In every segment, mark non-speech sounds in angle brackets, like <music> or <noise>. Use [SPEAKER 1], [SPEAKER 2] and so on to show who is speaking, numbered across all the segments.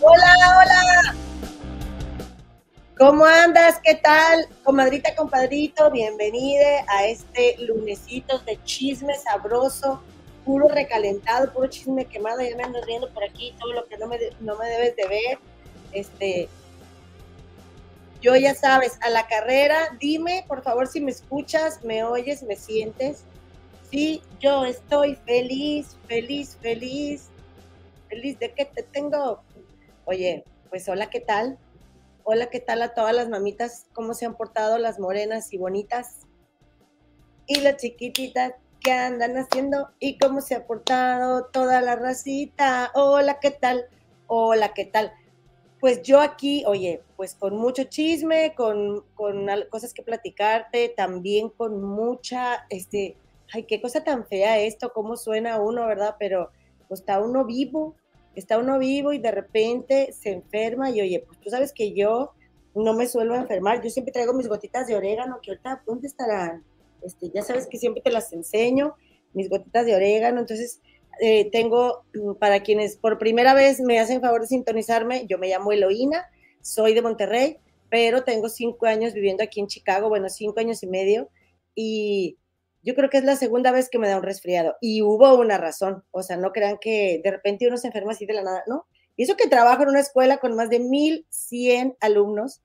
[SPEAKER 1] Hola, hola. ¿Cómo andas? ¿Qué tal? Comadrita, compadrito, bienvenida a este lunesito de chisme sabroso, puro recalentado, puro chisme quemado. Ya me ando riendo por aquí todo lo que no me, no me debes de ver. Este, yo ya sabes, a la carrera, dime por favor si me escuchas, me oyes, me sientes. Sí, yo estoy feliz, feliz, feliz, feliz de que te tengo Oye, pues hola, ¿qué tal? Hola, ¿qué tal a todas las mamitas? ¿Cómo se han portado las morenas y bonitas? Y las chiquititas, ¿qué andan haciendo? ¿Y cómo se ha portado toda la racita? Hola, ¿qué tal? Hola, ¿qué tal? Pues yo aquí, oye, pues con mucho chisme, con, con cosas que platicarte, también con mucha, este, ay, qué cosa tan fea esto, cómo suena uno, ¿verdad? Pero pues está uno vivo, está uno vivo y de repente se enferma y oye, pues tú sabes que yo no me suelo enfermar, yo siempre traigo mis gotitas de orégano, que ahorita, ¿dónde estarán? Este, ya sabes que siempre te las enseño, mis gotitas de orégano, entonces eh, tengo, mm, para quienes por primera vez me hacen favor de sintonizarme, yo me llamo Eloína, soy de Monterrey, pero tengo cinco años viviendo aquí en Chicago, bueno, cinco años y medio, y yo creo que es la segunda vez que me da un resfriado y hubo una razón, o sea, no crean que de repente uno se enferma así de la nada, ¿no? Y eso que trabajo en una escuela con más de 1100 alumnos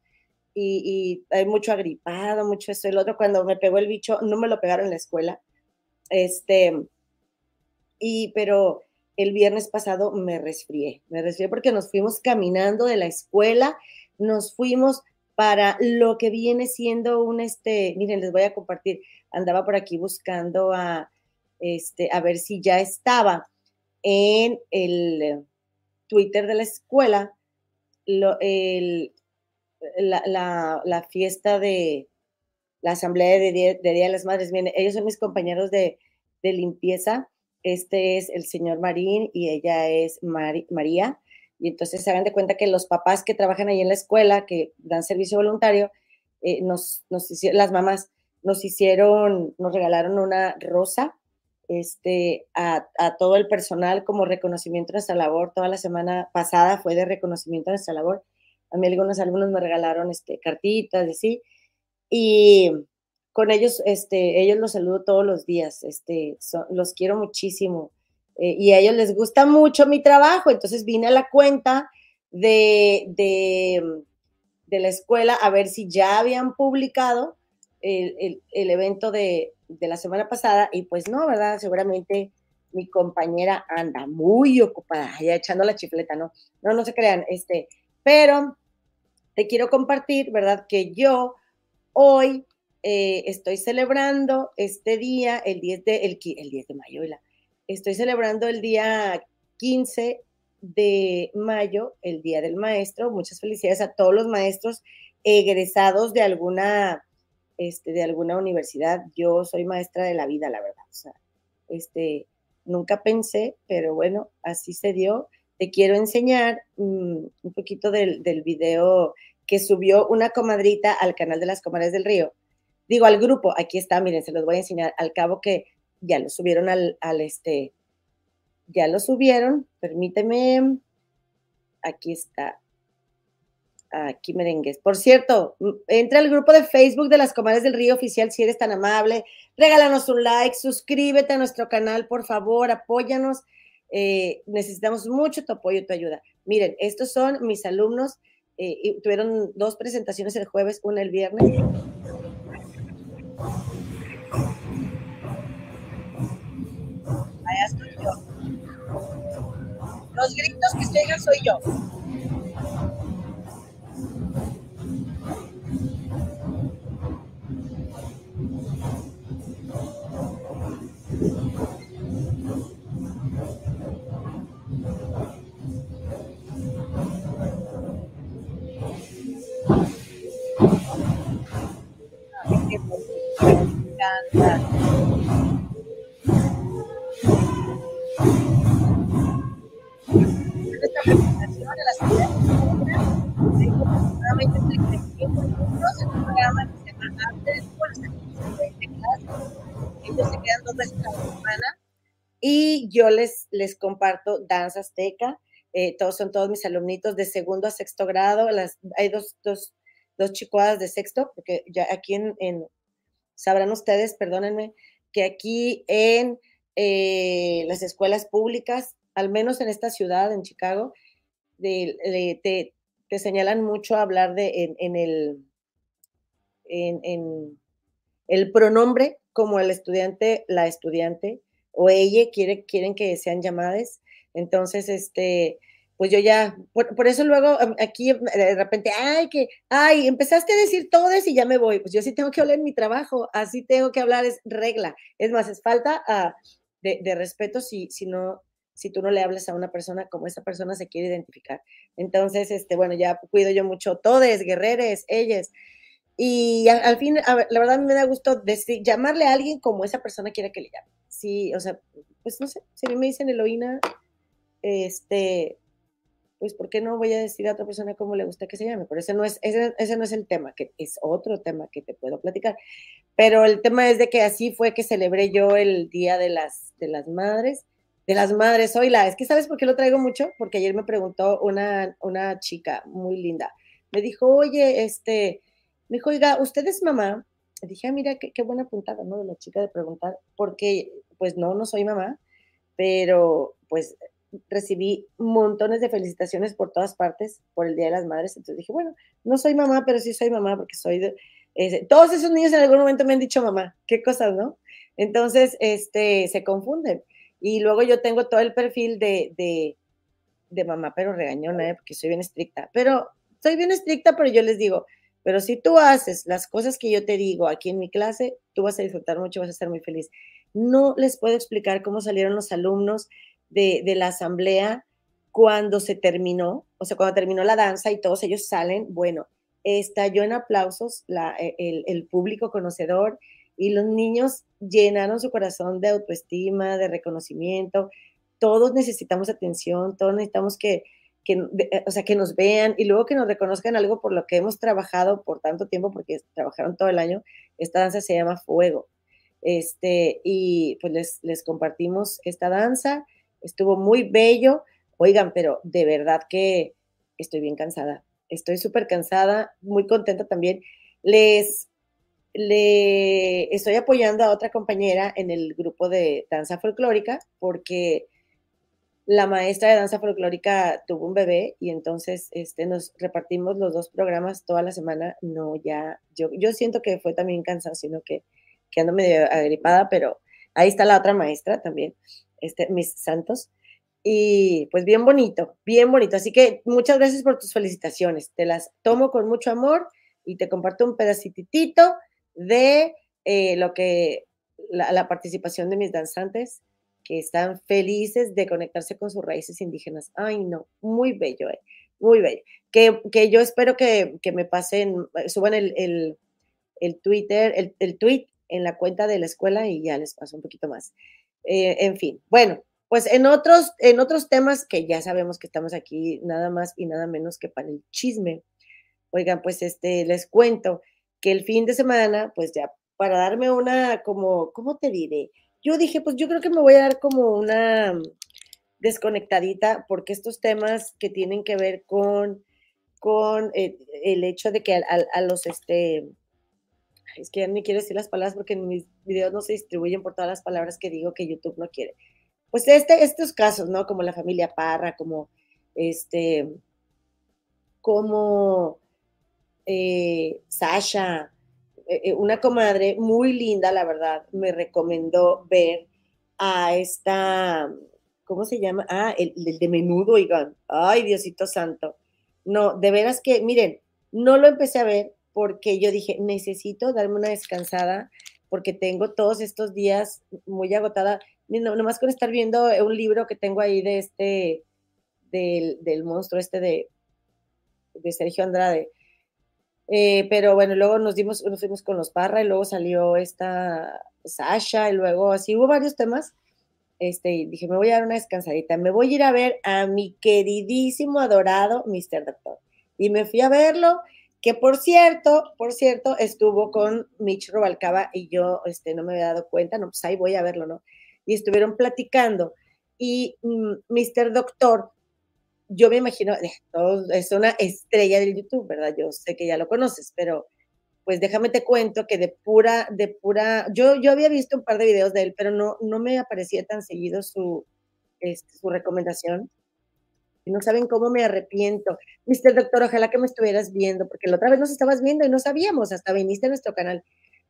[SPEAKER 1] y, hay mucho agripado, mucho esto y otro, cuando me pegó el bicho, no me lo pegaron en la escuela, este, y pero el viernes pasado me resfrié, me resfrié porque nos fuimos caminando de la escuela, nos fuimos para lo que viene siendo un, este, miren, les voy a compartir, andaba por aquí buscando a, este, a ver si ya estaba en el Twitter de la escuela la, fiesta de la asamblea de Día de, las Madres. Ellos son mis compañeros de, limpieza. Este es el señor Marín y ella es María. Y entonces se hagan de cuenta que los papás que trabajan ahí en la escuela, que dan servicio voluntario, eh, nos, nos las mamás nos hicieron, nos regalaron una rosa este, a, todo el personal como reconocimiento de nuestra labor. Toda la semana pasada fue de reconocimiento de nuestra labor. A mí algunos alumnos me regalaron este, cartitas, así. Y con ellos, este, ellos los saludo todos los días. Este, los quiero muchísimo. Eh, y a ellos les gusta mucho mi trabajo. Entonces vine a la cuenta de, de, de la escuela a ver si ya habían publicado el, evento de, la semana pasada y pues no, ¿verdad? Seguramente mi compañera anda muy ocupada, ya echando la chifleta, ¿no? No, no se crean, este, pero te quiero compartir, ¿verdad? Que yo hoy eh, estoy celebrando este día, el 10 de, el, el 10 de mayo, estoy celebrando el día 15 de mayo, el Día del Maestro. Muchas felicidades a todos los maestros egresados de alguna este, de alguna universidad. Yo soy maestra de la vida, la verdad. O sea, este, nunca pensé, pero bueno, así se dio. Te quiero enseñar mm, un poquito del, del, video que subió una comadrita al canal de las comadres del río. Digo, al grupo, aquí está, miren, se los voy a enseñar. Al cabo que ya lo subieron al, al este, ya lo subieron, permíteme, aquí está, aquí merengues. Por cierto, entra al grupo de Facebook de las Comadres del Río Oficial si eres tan amable. Regálanos un like, suscríbete a nuestro canal, por favor, apóyanos. Eh, necesitamos mucho tu apoyo y tu ayuda. Miren, estos son mis alumnos. Eh, tuvieron dos presentaciones el jueves, una el viernes. Los gritos que se soy yo. y yo les, les comparto danza azteca. Eh, todos son todos mis alumnitos de segundo a sexto grado. Las, hay dos, dos, dos chicuadas de sexto, porque ya aquí en, sabrán ustedes, perdónenme, que aquí en eh, las escuelas públicas, al menos en esta ciudad, en Chicago, te, te, señalan mucho hablar de en, el en, el pronombre como el estudiante, la estudiante o ella quiere, quieren que sean llamadas. Entonces, este, pues yo ya, por, eso luego aquí de repente, ay, que, ay, empezaste a decir todo eso y ya me voy. Pues yo sí tengo que hablar en mi trabajo, así tengo que hablar, es regla. Es más, es falta ah, de, respeto si, si no, si tú no le hablas a una persona como esa persona se quiere identificar. Entonces, este, bueno, ya cuido yo mucho todes, guerreres, ellas. Y al, fin, la verdad me da gusto decir, llamarle a alguien como esa persona quiere que le llame. Sí, o sea, pues no sé, si me dicen Eloína, este, pues ¿por qué no voy a decir a otra persona cómo le gusta que se llame? Pero ese no es, ese, ese no es el tema, que es otro tema que te puedo platicar. Pero el tema es de que así fue que celebré yo el Día de las, de las Madres de las madres, la es que ¿sabes por qué lo traigo mucho? Porque ayer me preguntó una, una chica muy linda, me dijo, oye, este, me dijo, oiga, ¿usted es mamá? Le dije, ah, mira, qué, qué, buena puntada, ¿no? De la chica de preguntar, porque, pues no, no soy mamá, pero pues recibí montones de felicitaciones por todas partes por el Día de las Madres, entonces dije, bueno, no soy mamá, pero sí soy mamá porque soy de... todos esos niños en algún momento me han dicho mamá, qué cosas, ¿no? Entonces, este, se confunden. Y luego yo tengo todo el perfil de, de, de mamá, pero regañona, ¿eh? porque soy bien estricta. Pero soy bien estricta, pero yo les digo, pero si tú haces las cosas que yo te digo aquí en mi clase, tú vas a disfrutar mucho, vas a estar muy feliz. No les puedo explicar cómo salieron los alumnos de, la asamblea cuando se terminó, o sea, cuando terminó la danza y todos ellos salen, bueno, estalló en aplausos la, e, el, público conocedor, y los niños llenaron su corazón de autoestima, de reconocimiento. Todos necesitamos atención, todos necesitamos que, que, o sea, que nos vean y luego que nos reconozcan algo por lo que hemos trabajado por tanto tiempo, porque trabajaron todo el año. Esta danza se llama Fuego. Este, y pues les compartimos esta danza. Estuvo muy bello. Oigan, pero de verdad que estoy bien cansada. Estoy súper cansada, muy contenta también. Les le estoy apoyando a otra compañera en el grupo de danza folclórica porque la maestra de danza folclórica tuvo un bebé y entonces este, nos repartimos los dos programas toda la semana. No, ya, yo, yo siento que fue también cansado, sino que, que medio agripada, pero ahí está la otra maestra también, este, mis santos. Y pues bien bonito, bien bonito. Así que muchas gracias por tus felicitaciones. Te las tomo con mucho amor y te comparto un pedacitito de eh, lo que la, participación de mis danzantes que están felices de conectarse con sus raíces indígenas. Ay, no, muy bello, eh, muy bello. Que, que yo espero que, que, me pasen, eh, suban el, el, el Twitter, el, el, tweet en la cuenta de la escuela y ya les paso un poquito más. En fin, bueno, pues en otros, en otros temas que ya sabemos que estamos aquí nada más y nada menos que para el chisme. Oigan, pues este, les cuento que el fin de semana, pues ya para darme una, como, ¿cómo te diré? Yo dije, pues yo creo que me voy a dar como una desconectadita, porque estos temas que tienen que ver con, con eh, el hecho de que a, los, este, es que ya ni quiero decir las palabras porque en mis videos no se distribuyen por todas las palabras que digo que YouTube no quiere. Pues este, estos casos, ¿no? Como la familia Parra, como este, como eh, Sasha, eh, eh, una comadre muy linda, la verdad, me recomendó ver a esta, ¿cómo se llama? Ah, el, de menudo, oigan. Ay, Diosito Santo. No, de veras que, miren, no lo empecé a ver porque yo dije, necesito darme una descansada porque tengo todos estos días muy agotada. No, nomás con estar viendo un libro que tengo ahí de este, del, del monstruo este de, de Sergio Andrade eh, pero bueno, luego nos dimos, nos fuimos con los Parra y luego salió esta Sasha y luego así hubo varios temas. Este, y dije, me voy a dar una descansadita, me voy a ir a ver a mi queridísimo, adorado Mr. Doctor. Y me fui a verlo que por cierto, por cierto, estuvo con Mitch Robalcaba y yo este, no me había dado cuenta, no, pues ahí voy a verlo, ¿no? Y estuvieron platicando y Mr. Mm, Doctor, yo me imagino, eh, es una estrella del YouTube, ¿verdad? Yo sé que ya lo conoces, pero pues déjame te cuento que de pura, de pura, yo, yo había visto un par de videos de él, pero no, no me aparecía tan seguido su, este, su recomendación. Y no saben cómo me arrepiento. Mr. Doctor, ojalá que me estuvieras viendo, porque la otra vez nos estabas viendo y no sabíamos, hasta viniste a nuestro canal.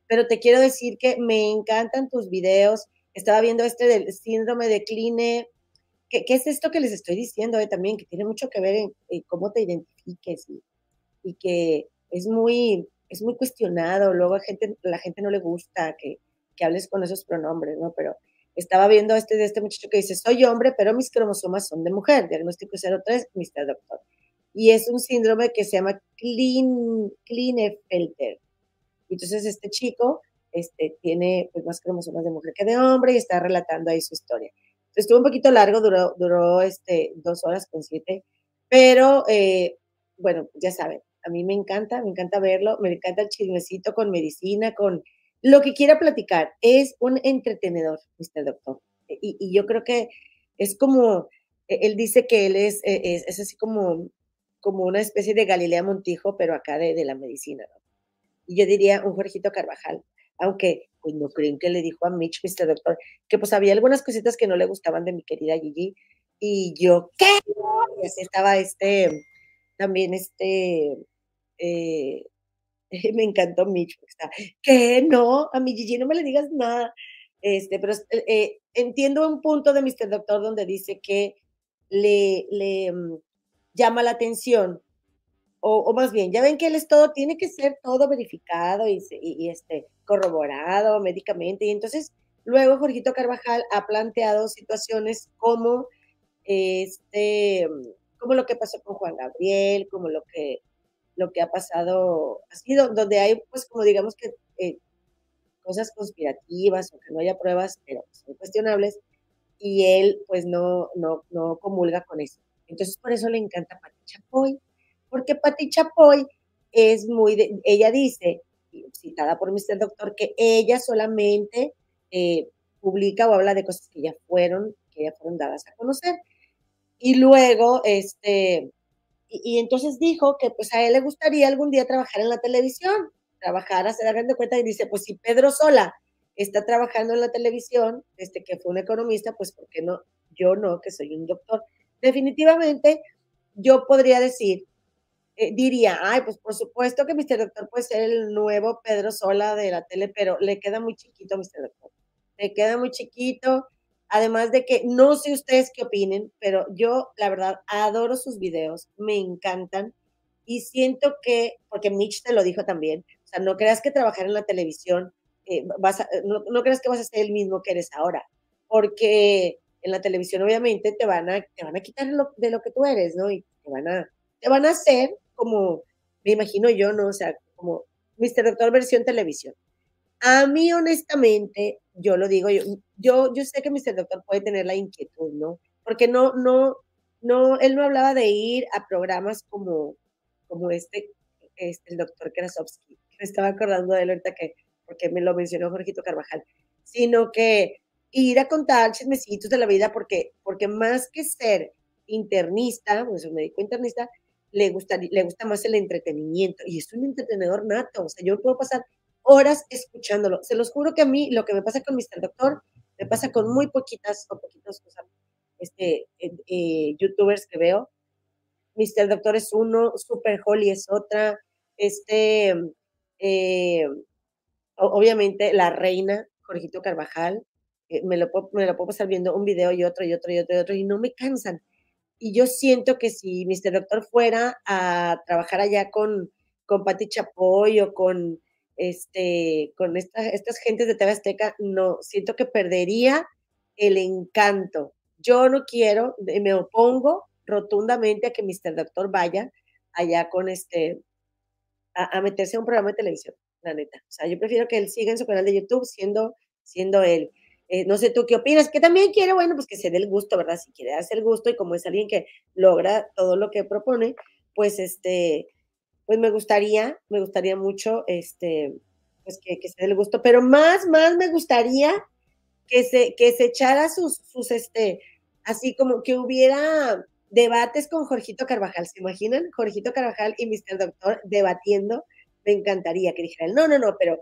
[SPEAKER 1] Pero te quiero decir que me encantan tus videos. Estaba viendo este del síndrome de Kline. ¿Qué, es esto que les estoy diciendo eh, también? Que tiene mucho que ver en, cómo te identifiques y, y que es muy, es muy cuestionado, luego a gente, la gente no le gusta que, que hables con esos pronombres, ¿no? Pero estaba viendo este de este muchacho que dice, soy hombre, pero mis cromosomas son de mujer, diagnóstico 03, Mr. Doctor. Y es un síndrome que se llama Klinefelter. Entonces este chico este, tiene pues, más cromosomas de mujer que de hombre y está relatando ahí su historia. Entonces estuvo un poquito largo, duró, duró este, dos horas con siete, pero eh, bueno, ya saben, a mí me encanta, me encanta verlo, me encanta el chismecito con medicina, con lo que quiera platicar. Es un entretenedor, Mr. Doctor. Y, yo creo que es como, e, él dice que él es, e, es, así como, como una especie de Galilea Montijo, pero acá de, de la medicina, ¿no? Y yo diría un Jorgito Carvajal, aunque pues no creen que le dijo a Mitch, Mr. Doctor, que pues había algunas cositas que no le gustaban de mi querida Gigi, y yo, ¿qué? Y así estaba este, también este, eh, <laughs> me encantó Mitch, ¿qué? No, a mi Gigi no me le digas nada. Este, pero eh, eh, entiendo un punto de Mr. Doctor donde dice que le, le mm, llama la atención, o, más bien, ya ven que él es todo, tiene que ser todo verificado y, este, corroborado médicamente. Y entonces, luego Jorgito Carvajal ha planteado situaciones como, este, como lo que pasó con Juan Gabriel, como lo que lo que ha pasado así, donde hay, pues, como digamos que eh, cosas conspirativas o que no haya pruebas, pero son cuestionables, y él, pues, no, no, no comulga con eso. Entonces, por eso le encanta Pati Chapoy, porque Pati Chapoy es muy, ella dice, citada por Mr. Doctor, que ella solamente eh, publica o habla de cosas que ya fueron, que ya fueron dadas a conocer. Y luego, este, y, entonces dijo que pues a él le gustaría algún día trabajar en la televisión, trabajar, hacer de cuenta y dice, pues si Pedro Sola está trabajando en la televisión, este que fue un economista, pues ¿por qué no? Yo no, que soy un doctor. Definitivamente yo podría decir, eh, diría, ay, pues por supuesto que Mr. Doctor puede ser el nuevo Pedro Sola de la tele, pero le queda muy chiquito, Mr. Doctor. Le queda muy chiquito, Además de que no sé ustedes qué opinen, pero yo la verdad adoro sus videos, me encantan y siento que, porque Mitch te lo dijo también, o sea, no creas que trabajar en la televisión, eh, vas no, creas que vas a ser el mismo que eres ahora, porque en la televisión obviamente te van a, te van a quitar de lo que tú eres, ¿no? Y te van a, te van a hacer como, me imagino yo, ¿no? O sea, como Mr. Doctor versión televisión. A mí, honestamente, yo lo digo, yo, yo, yo sé que Mr. Doctor puede tener la inquietud, ¿no? Porque no, no, no, él no hablaba de ir a programas como, como este, este el doctor Krasovsky. Me estaba acordando de él ahorita que, porque me lo mencionó Jorgito Carvajal, sino que ir a contar chismecitos de la vida, porque, porque más que ser internista, pues un médico internista, le gusta, le gusta más el entretenimiento y es un entretenedor nato. O sea, yo puedo pasar horas escuchándolo. Se los juro que a mí lo que me pasa con Mr. Doctor me pasa con muy poquitas o poquitos este, eh, eh, youtubers que veo. Mr. Doctor es uno, Super Holly es otra, este, eh, obviamente la reina, Jorgito Carvajal, me, lo puedo, me lo puedo pasar viendo un video y otro y otro y otro y otro y no me cansan. Y yo siento que si Mr. Doctor fuera a trabajar allá con, con Pati Chapoy o con este, con estas gentes de TV Azteca, no, siento que perdería el encanto. Yo no quiero, me opongo rotundamente a que Mr. Doctor vaya allá con este, a, meterse a un programa de televisión, la neta. O sea, yo prefiero que él siga en su canal de YouTube siendo, siendo él. Eh, no sé tú qué opinas, que también quiere, bueno, pues que se dé el gusto, ¿verdad? Si quiere darse el gusto y como es alguien que logra todo lo que propone, pues este, pues me gustaría, me gustaría mucho, este, pues que, que se dé el gusto, pero más, más me gustaría que se, que se echara sus, sus, este, así como que hubiera debates con Jorgito Carvajal, ¿se imaginan? Jorgito Carvajal y Mr. Doctor debatiendo, me encantaría que dijeran, no, no, no, pero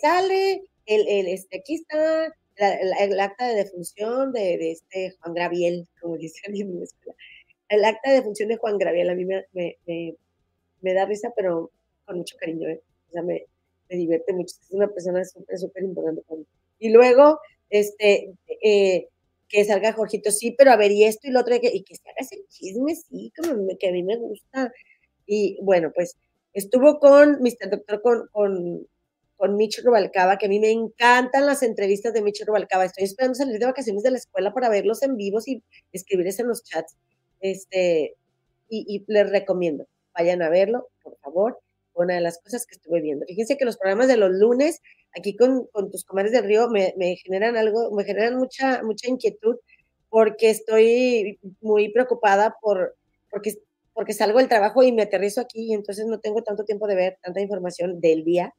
[SPEAKER 1] sale, el, el, este, aquí está el acta de defunción de, de, este Juan Graviel, como dicen en mi escuela. El acta de defunción de Juan Graviel a mí me, da risa, pero con mucho cariño, ¿eh? o sea, me, me divierte mucho. Es una persona súper, súper importante para mí. Y luego, este, eh, que salga Jorgito, sí, pero a ver, y esto y lo otro, y que, se haga ese chisme, sí, como que a mí me gusta. Y bueno, pues estuvo con Mr. Doctor, con, con, con Mitch Rubalcaba, que a mí me encantan las entrevistas de Mitch Rubalcaba. Estoy esperando salir de vacaciones de la escuela para verlos en vivos y escribirles en los chats. Este, y, y les recomiendo, vayan a verlo, por favor una de las cosas que estuve viendo. Fíjense que los programas de los lunes, aquí con, con tus comadres del río, me, me, generan algo, me generan mucha, mucha inquietud porque estoy muy preocupada por, porque, porque salgo del trabajo y me aterrizo aquí y entonces no tengo tanto tiempo de ver tanta información del día.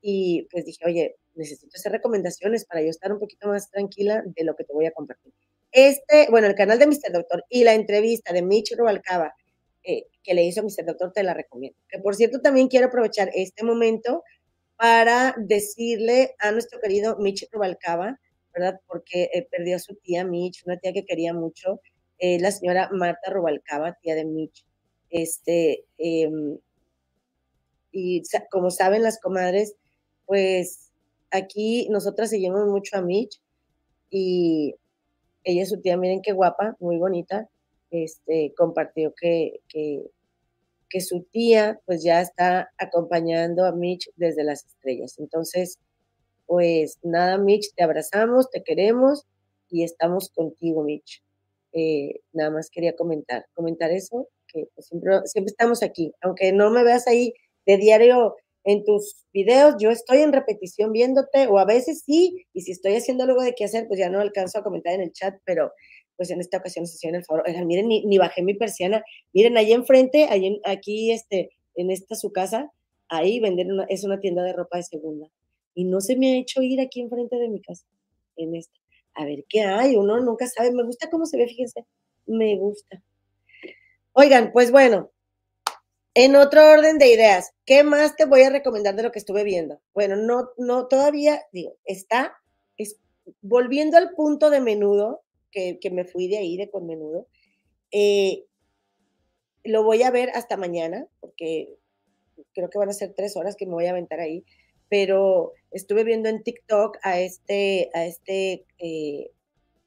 [SPEAKER 1] Y pues dije, oye, necesito hacer recomendaciones para yo estar un poquito más tranquila de lo que te voy a compartir. Este, bueno, el canal de Mr. Doctor y la entrevista de Mitch Rubalcaba eh, que le hizo Mr. Doctor, te la recomiendo. Que por cierto, también quiero aprovechar este momento para decirle a nuestro querido Mitch Rubalcaba, ¿verdad? Porque eh, perdió a su tía Mitch, una tía que quería mucho, eh, la señora Marta Rubalcaba, tía de Mitch. Este, em, y como saben las comadres, pues aquí nosotras seguimos mucho a Mitch y ella es su tía, miren qué guapa, muy bonita, este, compartió que, que, que, su tía pues ya está acompañando a Mitch desde las estrellas. Entonces, pues nada, Mitch, te abrazamos, te queremos y estamos contigo, Mitch. Eh, nada más quería comentar, comentar eso, que pues, siempre, siempre estamos aquí, aunque no me veas ahí de diario en tus videos, yo estoy en repetición viéndote, o a veces sí, y si estoy haciendo algo de qué hacer, pues ya no alcanzo a comentar en el chat, pero pues en esta ocasión se hicieron el favor, oigan, miren, ni, ni, bajé mi persiana, miren, ahí enfrente, ahí aquí, este, en esta su casa, ahí venden una, es una tienda de ropa de segunda, y no se me ha hecho ir aquí enfrente de mi casa, en esta, a ver qué hay, uno nunca sabe, me gusta cómo se ve, fíjense, me gusta. Oigan, pues bueno, en otro orden de ideas, ¿qué más te voy a recomendar de lo que estuve viendo? Bueno, no, no, todavía, digo, está, es, volviendo al punto de menudo, que, que, me fui de ahí, de con menudo. Eh, lo voy a ver hasta mañana, porque creo que van a ser tres horas que me voy a aventar ahí, pero estuve viendo en TikTok a este, a este eh,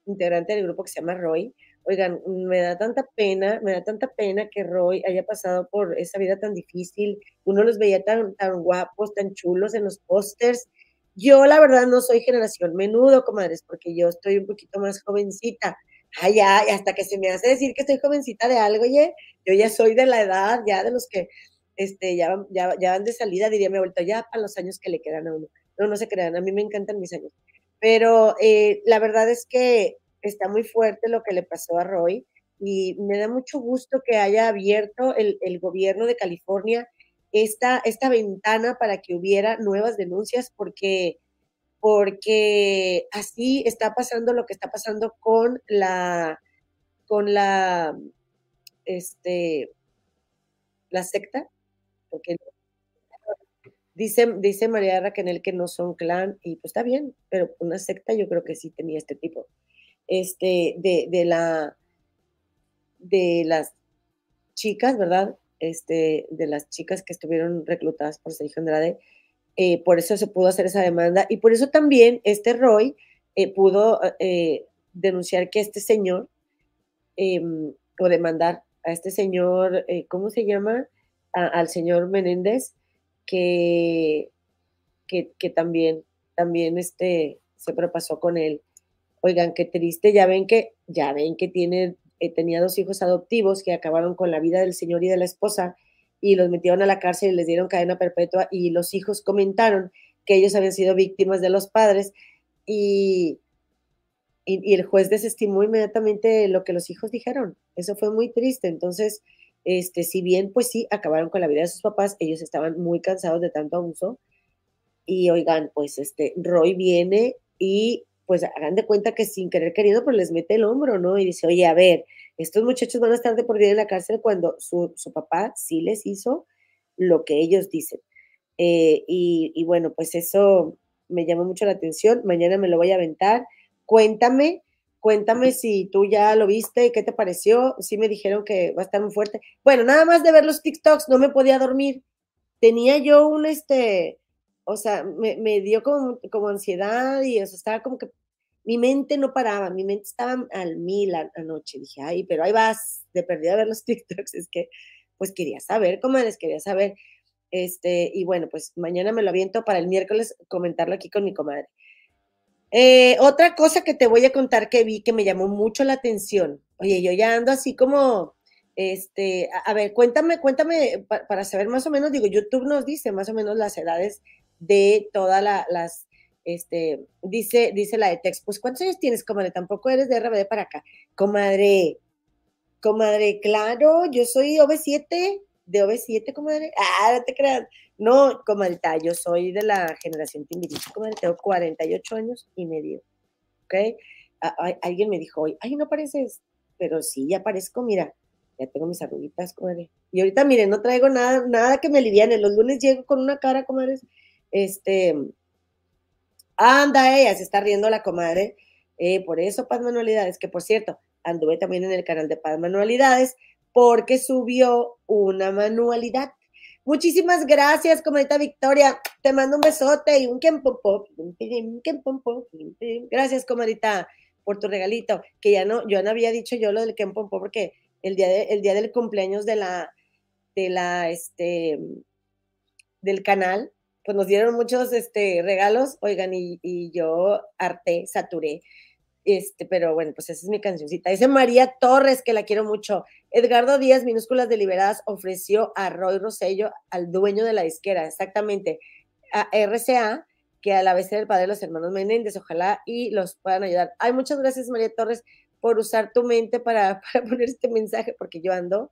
[SPEAKER 1] integrante del grupo que se llama Roy. Oigan, me da tanta pena, me da tanta pena que Roy haya pasado por esa vida tan difícil. Uno los veía tan, tan guapos, tan chulos en los pósters yo, la verdad, no soy generación menudo, comadres, porque yo estoy un poquito más jovencita. Ay, ya, hasta que se me hace decir que estoy jovencita de algo, oye, yo ya soy de la edad, ya de los que este, ya, ya, ya van de salida, diría mi vuelto ya para los años que le quedan a uno. No, no se crean, a mí me encantan mis años. Pero eh, la verdad es que está muy fuerte lo que le pasó a Roy y me da mucho gusto que haya abierto el, el gobierno de California esta, esta ventana para que hubiera nuevas denuncias porque, porque así está pasando lo que está pasando con la, con la, este, la secta, porque dice, dice María Raquel que no son clan, y pues está bien, pero una secta yo creo que sí tenía este tipo, este, de, de la, de las chicas, ¿verdad? Este, de las chicas que estuvieron reclutadas por Sergio Andrade. Eh, por eso se pudo hacer esa demanda y por eso también este Roy eh, pudo eh, denunciar que este señor, em, o demandar a este señor, ¿cómo se llama? al señor Menéndez, que, que, que, también, también este, se propasó con él. Oigan, qué triste, ya ven que, ya ven que tiene eh, tenía dos hijos adoptivos que acabaron con la vida del señor y de la esposa y los metieron a la cárcel y les dieron cadena perpetua y los hijos comentaron que ellos habían sido víctimas de los padres y, y, el juez desestimó inmediatamente lo que los hijos dijeron. Eso fue muy triste. Entonces, Este, si bien, pues sí, acabaron con la vida de sus papás, ellos estaban muy cansados de tanto abuso. Y oigan, pues este, Roy viene y pues hagan de cuenta que sin querer queriendo, pues les mete el hombro, ¿no? Y dice, oye, a ver, estos muchachos van a estar de por vida en la cárcel cuando su, papá sí les hizo lo que ellos dicen. Eh, y, y, bueno, pues eso me llamó mucho la atención. Mañana me lo voy a aventar. Cuéntame, cuéntame si tú ya lo viste y qué te pareció. Sí me dijeron que va a estar muy fuerte. Bueno, nada más de ver los TikToks, no me podía dormir. Tenía yo un, este, o sea, me, dio como, como ansiedad y eso, estaba como que mi mente no paraba, mi mente estaba al mil anoche. Dije, ay, pero ahí vas, de perdida a ver los <laughs> TikToks, es que pues quería saber, cómo les quería saber. Este, y bueno, pues mañana me lo aviento para el miércoles comentarlo aquí con mi comadre. Eh, otra cosa que te voy a contar que vi que me llamó mucho la atención. Oye, yo ya ando así como, este, a, ver, cuéntame, cuéntame para saber más o menos, digo, YouTube nos dice más o menos las edades de todas las, este, dice, dice la de Tex, pues ¿cuántos años tienes, comadre? Tampoco eres de RBD para acá. Comadre, comadre, claro, yo soy OV7, de OV7, comadre. Ah, no te creas. No, comadita, yo soy de la generación Timbiriche, comadre, tengo 48 años y medio. ¿Ok? alguien me dijo hoy, ay, no pareces, pero sí, ya parezco, mira, ya tengo mis arruguitas, comadre. Y ahorita, miren, no traigo nada, nada que me aliviane. Los lunes llego con una cara, comadre, este, anda, ella se está riendo la comadre. Eh, por eso, Paz Manualidades, que por cierto, anduve también en el canal de Paz Manualidades, porque subió una manualidad. Muchísimas gracias, comadita Victoria. Te mando un besote y un kempompo. Gracias, comadita, por tu regalito. Que ya no, yo no había dicho yo lo del kempompo porque el día, día del cumpleaños de la, de la, este, del canal, pues nos dieron muchos este, regalos, oigan, y, yo harté, saturé. Este, pero bueno, pues esa es mi cancioncita. Dice María Torres, que la quiero mucho. Edgardo Díaz, minúsculas deliberadas, ofreció a Roy Rosello, al dueño de la disquera, exactamente, a RCA, que a la vez era el padre de los hermanos Menéndez, ojalá y los puedan ayudar. Ay, muchas gracias, María Torres, por usar tu mente para, <laughs> para poner este mensaje, porque yo ando,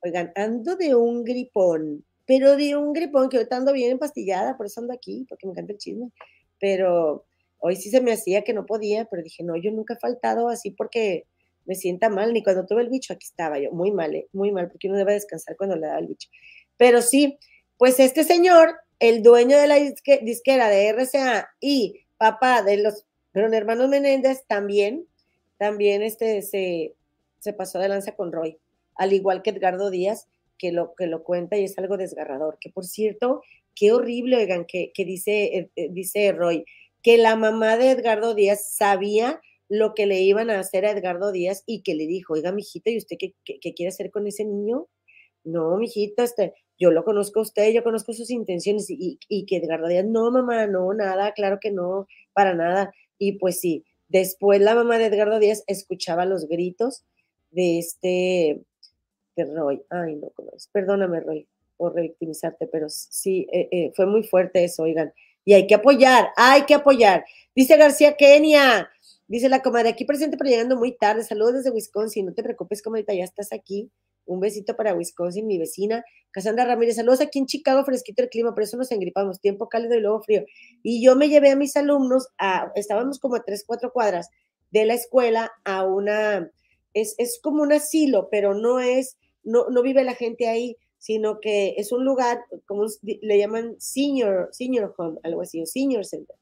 [SPEAKER 1] oigan, ando de un gripón, pero de un gripón que ahorita ando bien empastillada, por eso ando aquí, porque me encanta el chisme, pero Hoy sí se me hacía que no podía, pero dije, no, yo nunca he faltado así porque me sienta mal, ni cuando tuve el bicho, aquí estaba yo, muy mal, ¿eh? muy mal, porque uno debe descansar cuando le da el bicho. Pero sí, pues este señor, el dueño de la disquera de RCA y papá de los pero hermanos Menéndez, también, también este, se, se pasó de lanza con Roy, al igual que Edgardo Díaz, que lo, que lo cuenta y es algo desgarrador, que por cierto, qué horrible, oigan, que, que dice, eh, dice Roy, que la mamá de Edgardo Díaz sabía lo que le iban a hacer a Edgardo Díaz y que le dijo, oiga, mijita, ¿y usted qué, quiere hacer con ese niño? No, mijita, este, yo lo conozco a usted, yo conozco sus intenciones y, y que Edgardo Díaz, no, mamá, no, nada, claro que no, para nada. Y pues sí, después la mamá de Edgardo Díaz escuchaba los gritos de este, de Roy. Ay, no, perdóname, Roy, por revictimizarte, pero sí, eh, eh, fue muy fuerte eso, oigan. Y hay que apoyar, hay que apoyar. Dice García Kenia, dice la comadre, aquí presente pero llegando muy tarde. Saludos desde Wisconsin, no te preocupes, comadita, ya estás aquí. Un besito para Wisconsin, mi vecina. Casandra Ramírez, saludos aquí en Chicago, fresquito el clima, por eso nos engripamos, tiempo cálido y luego frío. Y yo me llevé a mis alumnos, a, estábamos como a tres, cuatro cuadras de la escuela a una, es, es como un asilo, pero no es, no, vive la gente ahí, sino que es un lugar, como le llaman senior, senior home, algo así, o senior center.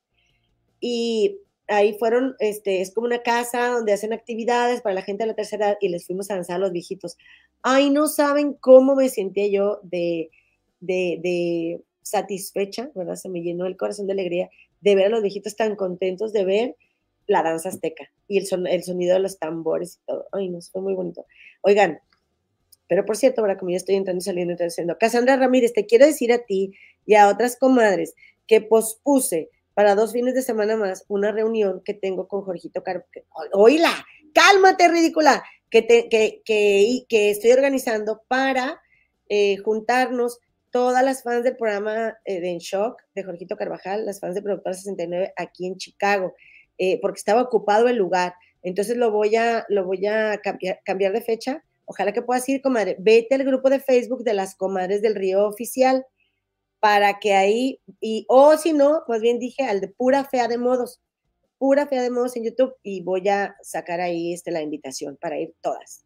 [SPEAKER 1] Y ahí fueron, este, es como una casa donde hacen actividades para la gente de la tercera edad y les fuimos a danzar a los viejitos. Ay, no saben cómo me sentía yo de, de, de satisfecha, ¿verdad? Se me llenó el corazón de alegría de ver a los viejitos tan contentos de ver la danza azteca y el, son, el sonido de los tambores y todo. Ay, no, fue muy bonito. Oigan, pero por cierto, ahora como ya estoy entrando y saliendo, entrando diciendo, Cassandra Ramírez, te quiero decir a ti y a otras comadres que pospuse para dos fines de semana más una reunión que tengo con Jorgito Car... Oíla, cálmate, ridícula, que, te, que, que, que estoy organizando para eh, juntarnos todas las fans del programa eh, de En Shock de Jorgito Carvajal, las fans de Productor 69 aquí en Chicago, eh, porque estaba ocupado el lugar. Entonces lo voy a, lo voy a cambiar, cambiar de fecha Ojalá que puedas ir, comadre. Vete al grupo de Facebook de las comadres del río oficial para que ahí, y, o si no, pues bien dije, al de pura fea de modos, pura fea de modos en YouTube y voy a sacar ahí este, la invitación para ir todas.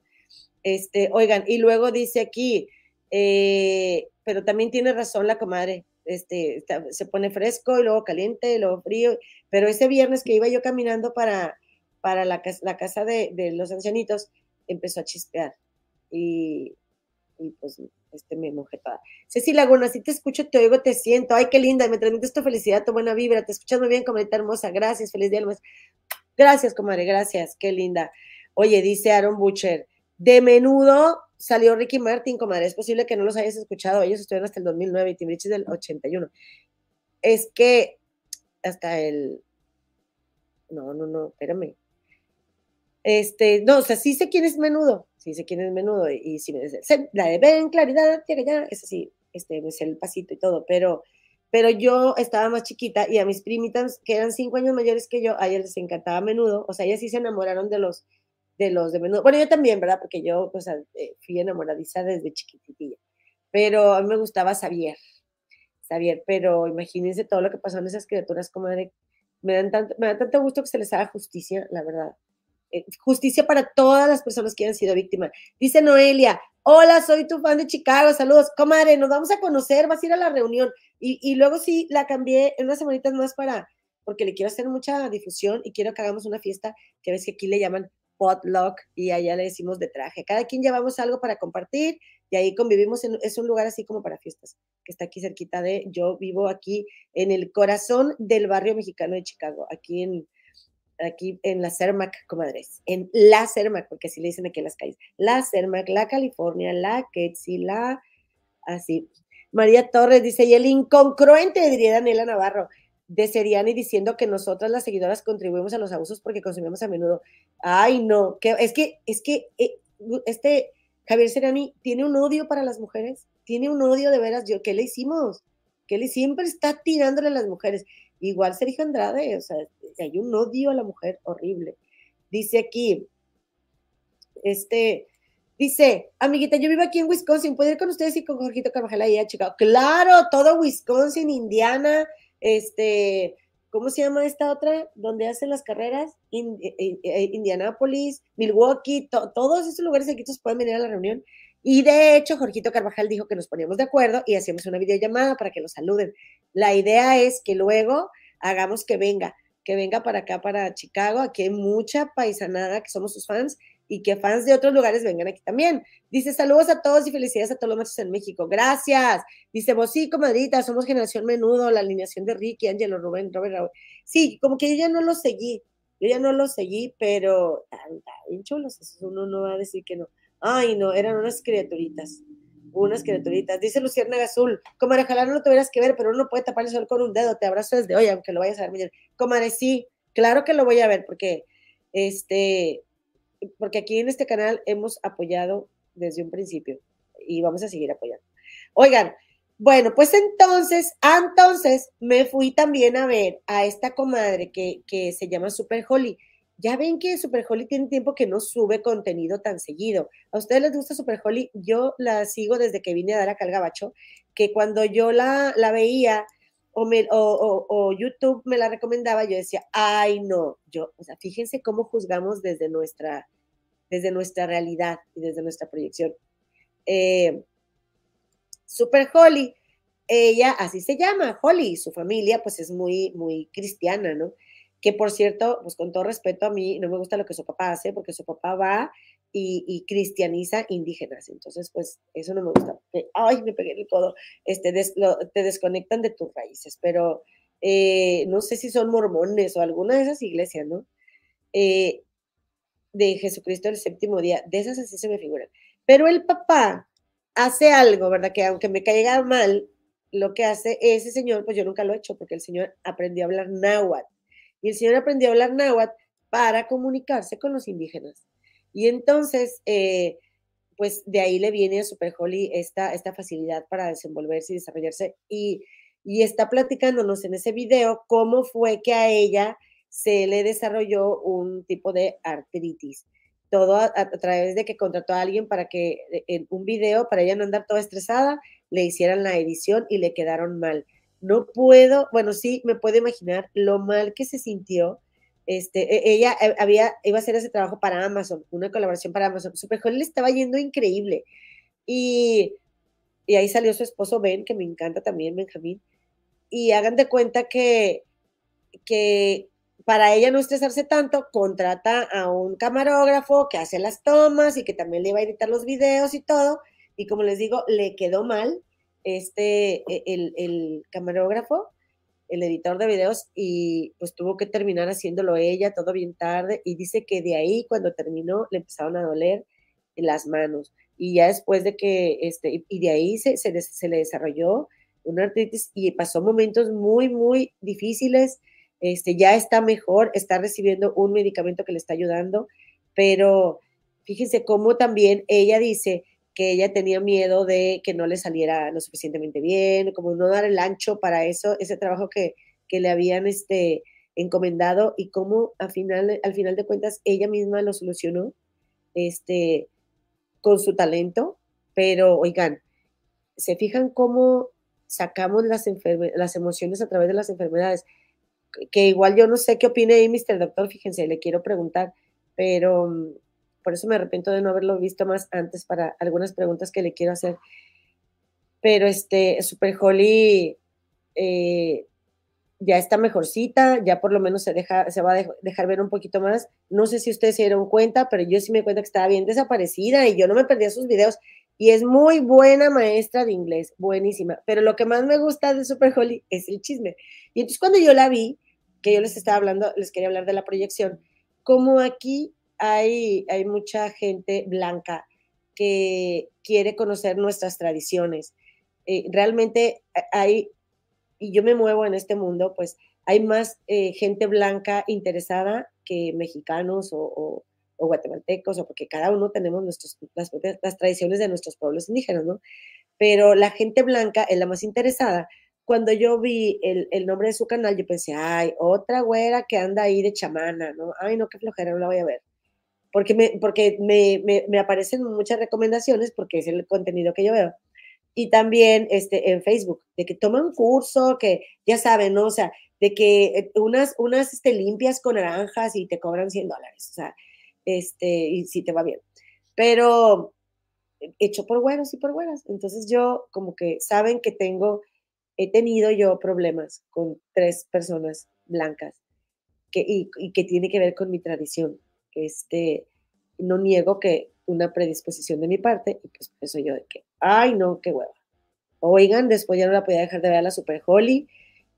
[SPEAKER 1] Este, oigan, y luego dice aquí, eh, pero también tiene razón la comadre, este, se pone fresco y luego caliente y luego frío, pero ese viernes que iba yo caminando para, para la, la casa de los ancianitos, empezó a chispear y, pues este, me mojé toda. Ceci Laguna, si te escucho, te oigo, te siento. Ay, qué linda, me transmites tu felicidad, tu buena vibra. Te escuchas muy bien, comadita hermosa. Gracias, feliz día. Gracias, comadre, gracias. Qué linda. Oye, dice Aaron Butcher, de menudo salió Ricky Martin, comadre. Es posible que no los hayas escuchado. Ellos estuvieron hasta el 2009 y Timbiriche del 81. Es que hasta el... No, no, no, espérame. Este, no, o sea, sí sé quién es menudo, sí sé quién es menudo, y, si me dice, la de ven, claridad, llega ya, es así, este, me sé el pasito y todo, pero, pero yo estaba más chiquita y a mis primitas, que eran cinco años mayores que yo, a ellas les encantaba menudo, o sea, ellas sí se enamoraron de los, de los de menudo. Bueno, yo también, ¿verdad? Porque yo, pues, fui enamoradiza desde chiquitilla, pero a mí me gustaba Xavier, Xavier, pero imagínense todo lo que pasó en esas criaturas, como de, me dan tanto, me da tanto gusto que se les haga justicia, la verdad justicia para todas las personas que han sido víctimas. Dice Noelia, hola, soy tu fan de Chicago, saludos, comadre, nos vamos a conocer, vas a ir a la reunión. Y, luego sí, la cambié en unas semanitas más para, porque le quiero hacer mucha difusión y quiero que hagamos una fiesta, que ves que aquí le llaman potluck y allá le decimos de traje. Cada quien llevamos algo para compartir y ahí convivimos, en, es un lugar así como para fiestas, que está aquí cerquita de, yo vivo aquí en el corazón del barrio mexicano de Chicago, aquí en, aquí en la CERMAC, comadres, en la CERMAC, porque así le dicen aquí en las calles, la CERMAC, la California, la Quetzi, la, así. María Torres dice, y el incongruente, diría Daniela Navarro, de Seriani diciendo que nosotras las seguidoras contribuimos a los abusos porque consumimos a menudo. Ay, no, que, es que, es que eh, este Javier Seriani tiene un odio para las mujeres, tiene un odio de veras, yo, ¿qué le hicimos? Que le siempre está tirándole a las mujeres. Igual Sergio Andrade, o sea, hay un odio a la mujer horrible. Dice aquí, este, dice, amiguita, yo vivo aquí en Wisconsin, ¿puedo ir con ustedes y con Jorgito Carvajal ahí a Chicago? Claro, todo Wisconsin, Indiana, este, ¿cómo se llama esta otra? Donde hacen las carreras, eh, eh, eh, Indianapolis, Milwaukee, todos esos lugares aquí pueden venir a la reunión. Y de hecho, Jorgito Carvajal dijo que nos poníamos de acuerdo y hacíamos una videollamada para que los saluden. La idea es que luego hagamos que venga, que venga para acá, para Chicago. Aquí hay mucha paisanada que somos sus fans y que fans de otros lugares vengan aquí también. Dice, saludos a todos y felicidades a todos los machos en México. Gracias. Dice, vos sí, comadrita, somos generación menudo, la alineación de Ricky, Angelo, Rubén, Robert, Robert. Sí, como que yo ya no lo seguí, yo ya no lo seguí, pero tan, tan chulos, uno no va a decir que no. Ay, no, eran unas criaturitas. Unas criaturitas. Dice Luciana Azul, comadre, ojalá no lo tuvieras que ver, pero uno puede tapar el sol con un dedo. Te abrazo desde hoy, aunque lo vayas a ver mañana. Comadre, sí, claro que lo voy a ver, porque este, porque aquí en este canal hemos apoyado desde un principio y vamos a seguir apoyando. Oigan, bueno, pues entonces, entonces me fui también a ver a esta comadre que, que se llama Super Holly. Ya ven que Super Holly tiene tiempo que no sube contenido tan seguido. ¿A ustedes les gusta Super Holly? Yo la sigo desde que vine a dar a Calgabacho, que cuando yo la, la veía o, me, YouTube me la recomendaba, yo decía, ay no, yo, o sea, fíjense cómo juzgamos desde nuestra, desde nuestra realidad y desde nuestra proyección. Eh, Super Holly, ella así se llama, Holly, su familia pues es muy, muy cristiana, ¿no? Que por cierto, pues con todo respeto a mí, no me gusta lo que su papá hace, porque su papá va y, cristianiza indígenas. Entonces, pues eso no me gusta. Ay, me pegué el codo. Este, te desconectan de tus raíces, pero eh, no sé si son mormones o alguna de esas iglesias, ¿no? Eh, de Jesucristo el séptimo día, de esas así se me figuran. Pero el papá hace algo, ¿verdad? Que aunque me caiga mal, lo que hace ese señor, pues yo nunca lo he hecho, porque el señor aprendió a hablar náhuatl. Y el señor aprendió a hablar náhuatl para comunicarse con los indígenas. Y entonces, eh, pues de ahí le viene a Super Holly esta, esta facilidad para desenvolverse y desarrollarse. Y, y está platicándonos en ese video cómo fue que a ella se le desarrolló un tipo de artritis. todo a, través de que contrató a alguien para que eh, en un video, para ella no andar toda estresada, le hicieran la edición y le quedaron mal. No puedo, bueno, sí, me puedo imaginar lo mal que se sintió. Este, e, ella eh, había, iba a hacer ese trabajo para Amazon, una colaboración para Amazon. Super le estaba yendo increíble. Y, y ahí salió su esposo Ben, que me encanta también, Benjamín. Y hagan de cuenta que, que para ella no estresarse tanto, contrata a un camarógrafo que hace las tomas y que también le iba a editar los videos y todo. Y como les digo, le quedó mal este, e, el, camarógrafo, el editor de videos, y pues tuvo que terminar haciéndolo ella, todo bien tarde. Y dice que de ahí, cuando terminó, le empezaron a doler las manos. Y ya después de que, este, y de ahí se, se, se le desarrolló una artritis y pasó momentos muy, muy difíciles este, ya está mejor, está recibiendo un medicamento que le está ayudando, pero fíjense cómo también ella dice que ella tenía miedo de que no le saliera lo suficientemente bien, como no dar el ancho para eso, ese trabajo que, que le habían este, encomendado y cómo al final, al final de cuentas ella misma lo solucionó este, con su talento, pero oigan, ¿se fijan cómo sacamos las, las emociones a través de las enfermedades? que igual yo no sé qué opina ahí, Mr. Doctor, fíjense, le quiero preguntar, pero mm, por eso me arrepiento de no haberlo visto más antes para algunas preguntas que le quiero hacer. Pero este, Super Holly eh, ya está mejorcita, ya por lo menos se, deja, se va a dejar ver un poquito más. No sé si ustedes se dieron cuenta, pero yo sí me cuenta que estaba bien desaparecida y yo no me perdía sus videos. Y es muy buena maestra de inglés, buenísima. Pero lo que más me gusta de Super Holly es el chisme. Y entonces cuando yo la vi, que yo les estaba hablando, les quería hablar de la proyección, como aquí hay, mucha gente blanca que quiere conocer nuestras tradiciones. Eh, realmente hay, y yo me muevo en este mundo, pues hay más eh, gente blanca interesada que mexicanos o, guatemaltecos, o porque cada uno tenemos nuestros, las, las tradiciones de nuestros pueblos indígenas, ¿no? Pero la gente blanca es la más interesada cuando yo vi el, nombre de su canal, yo pensé, ay, otra güera que anda ahí de chamana, ¿no? Ay, no, qué flojera, no la voy a ver. Porque me, porque me, me, aparecen muchas recomendaciones, porque es el contenido que yo veo. Y también este, en Facebook, de que toma un curso, que ya saben, ¿no? O sea, de que eh, unas, unas este, limpias con naranjas y te cobran 100 dólares, o sea, este, y si te va bien. Pero hecho por güeros y por güeras. Entonces yo como que saben que tengo he tenido yo problemas con tres personas blancas que, y, que tiene que ver con mi tradición. Este, no niego que una predisposición de mi parte, y pues eso yo de que, ay no, qué hueva. Oigan, después ya no la podía dejar de ver a la Super Holly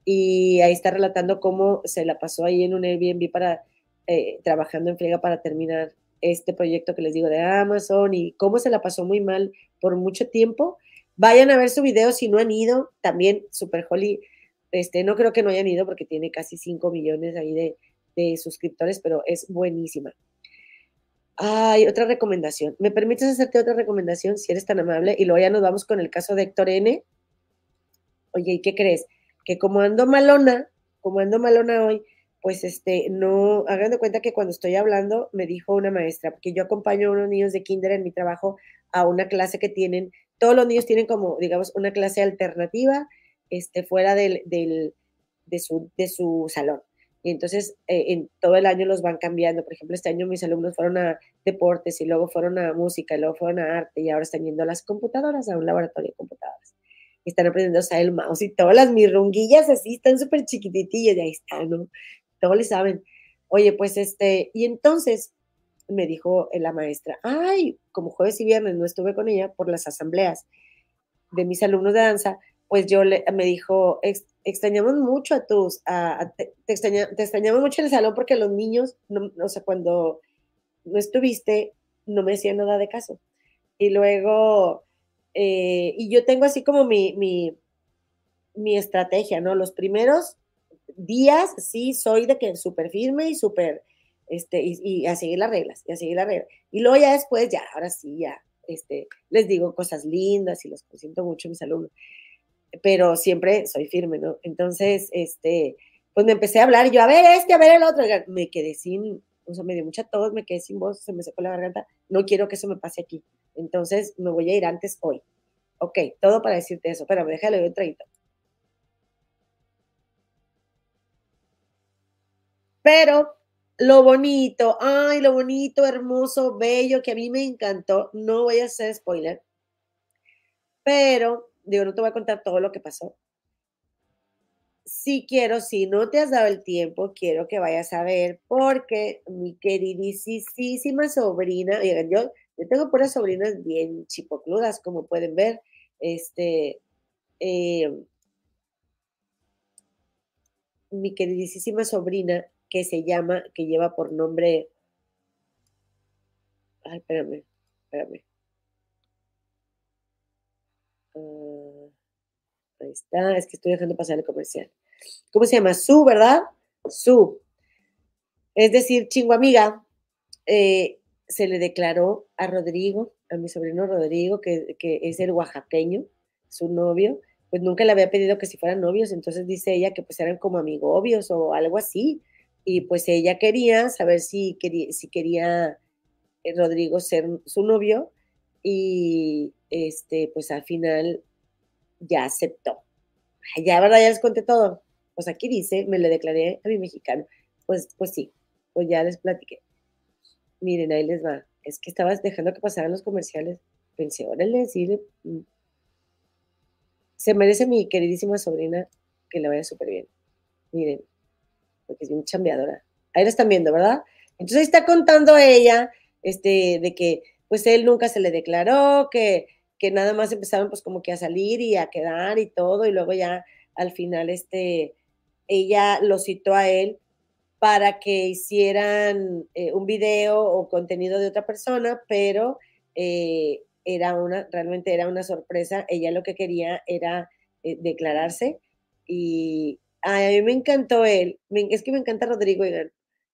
[SPEAKER 1] y ahí está relatando cómo se la pasó ahí en un Airbnb para, eh, trabajando en friega para terminar este proyecto que les digo de Amazon y cómo se la pasó muy mal por mucho tiempo Vayan a ver su video si no han ido. También Super Holly, este, no creo que no hayan ido porque tiene casi 5 millones ahí de, suscriptores, pero es buenísima. Ay, otra recomendación. ¿Me permites hacerte otra recomendación si eres tan amable? Y luego ya nos vamos con el caso de Héctor N. Oye, ¿y qué crees? Que como ando malona, como ando malona hoy, pues este, no, hagan de cuenta que cuando estoy hablando, me dijo una maestra, porque yo acompaño a unos niños de kinder en mi trabajo a una clase que tienen todos los niños tienen como, digamos, una clase alternativa este, fuera del, del, de, su, de su salón. Y entonces, eh, en todo el año los van cambiando. Por ejemplo, este año mis alumnos fueron a deportes y luego fueron a música y luego fueron a arte y ahora están yendo a las computadoras, a un laboratorio de computadoras. Están aprendiendo a usar el mouse y todas las mirrunguillas así están súper chiquititillas y ahí están, ¿no? Todos le saben. Oye, pues este, y entonces me dijo la maestra, ay, como jueves y viernes no estuve con ella por las asambleas de mis alumnos de danza, pues yo le, me dijo, extrañamos mucho a tus, te, extrañamos mucho en el salón porque los niños, no, o sea, cuando no estuviste, no me hacían nada de caso. Y luego, eh, y yo tengo así como mi, mi, mi estrategia, ¿no? Los primeros días sí soy de que súper firme y súper este, y, a seguir las reglas, y a seguir las reglas. Y luego ya después, ya, ahora sí, ya, este, les digo cosas lindas y los siento mucho mis alumnos, pero siempre soy firme, ¿no? Entonces, este, pues me empecé a hablar y yo, a ver este, a ver el otro, me quedé sin, o sea, me dio mucha tos, me quedé sin voz, se me secó la garganta, no quiero que eso me pase aquí. Entonces me voy a ir antes hoy. Ok, todo para decirte eso. Espérame, déjale un traguito. Pero lo bonito, ay, lo bonito, hermoso, bello, que a mí me encantó, no voy a hacer spoiler, pero, digo, no te voy a contar todo lo que pasó. Sí quiero, si no te has dado el tiempo, quiero que vayas a ver, porque mi queridísima sobrina, yo, yo tengo puras sobrinas bien chipocludas, como pueden ver, este, eh, mi queridísima sobrina que se llama, que lleva por nombre, ay, espérame, espérame. Ah, ahí está, es que estoy dejando pasar el comercial. ¿Cómo se llama? Su, ¿verdad? Su. Es decir, chingo amiga, eh, se le declaró a Rodrigo, a mi sobrino Rodrigo, que, que, es el oaxaqueño, su novio, pues nunca le había pedido que si fueran novios, entonces dice ella que pues eran como amigobios o algo así, y pues ella quería saber si quería, si quería eh, Rodrigo ser su novio y este, pues al final ya aceptó. Ya, ¿verdad? Ya les conté todo. Pues aquí dice, me le declaré a mi mexicano. Pues, pues sí, pues ya les platiqué. Miren, ahí les va. Es que estabas dejando que pasaran los comerciales. Pensé, órale, sí. Mm. Se merece mi queridísima sobrina que le vaya súper bien. Miren, porque es bien chambeadora. Ahí lo están viendo, ¿verdad? Entonces ahí está contando ella, este, de que pues él nunca se le declaró, que, que nada más empezaron pues como que a salir y a quedar y todo, y luego ya al final este, ella lo citó a él para que hicieran eh, un video o contenido de otra persona, pero eh, era una, realmente era una sorpresa. Ella lo que quería era eh, declararse y, a mí me encantó él. Es que me encanta Rodrigo.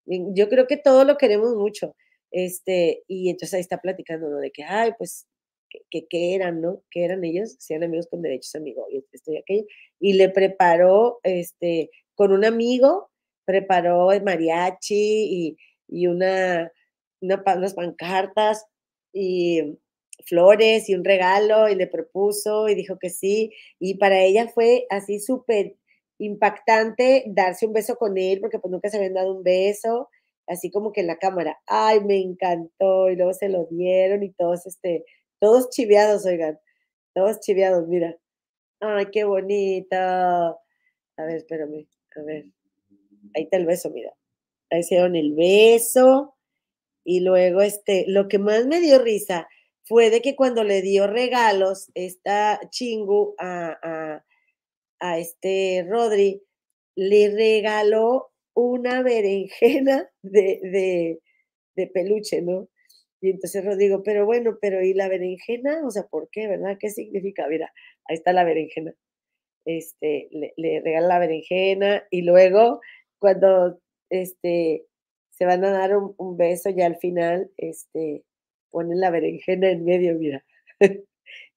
[SPEAKER 1] Yo creo que todos lo queremos mucho. Este, y entonces ahí está platicando, ¿no? De que, ay, pues, que, que, eran, ¿no? Que eran ellos, sean amigos con derechos amigos, y esto y aquello. Y le preparó, este, con un amigo, preparó el mariachi y, y una, una, unas pancartas y flores y un regalo y le propuso y dijo que sí. Y para ella fue así súper impactante darse un beso con él, porque pues nunca se habían dado un beso, así como que en la cámara, ay, me encantó, y luego se lo dieron y todos, este, todos chiviados, oigan, todos chiviados, mira, ay, qué bonito, a ver, espérame, a ver, ahí está el beso, mira, ahí se dieron el beso, y luego, este, lo que más me dio risa fue de que cuando le dio regalos esta chingu a a este Rodri, le regaló una berenjena de, de, peluche, ¿no? Y entonces Rodrigo, pero bueno, pero ¿y la berenjena? O sea, ¿por qué, verdad? ¿Qué significa? Mira, ahí está la berenjena. Este, le, regala la berenjena y luego cuando este, se van a dar un, un, beso ya al final, este, ponen la berenjena en medio, mira. <laughs>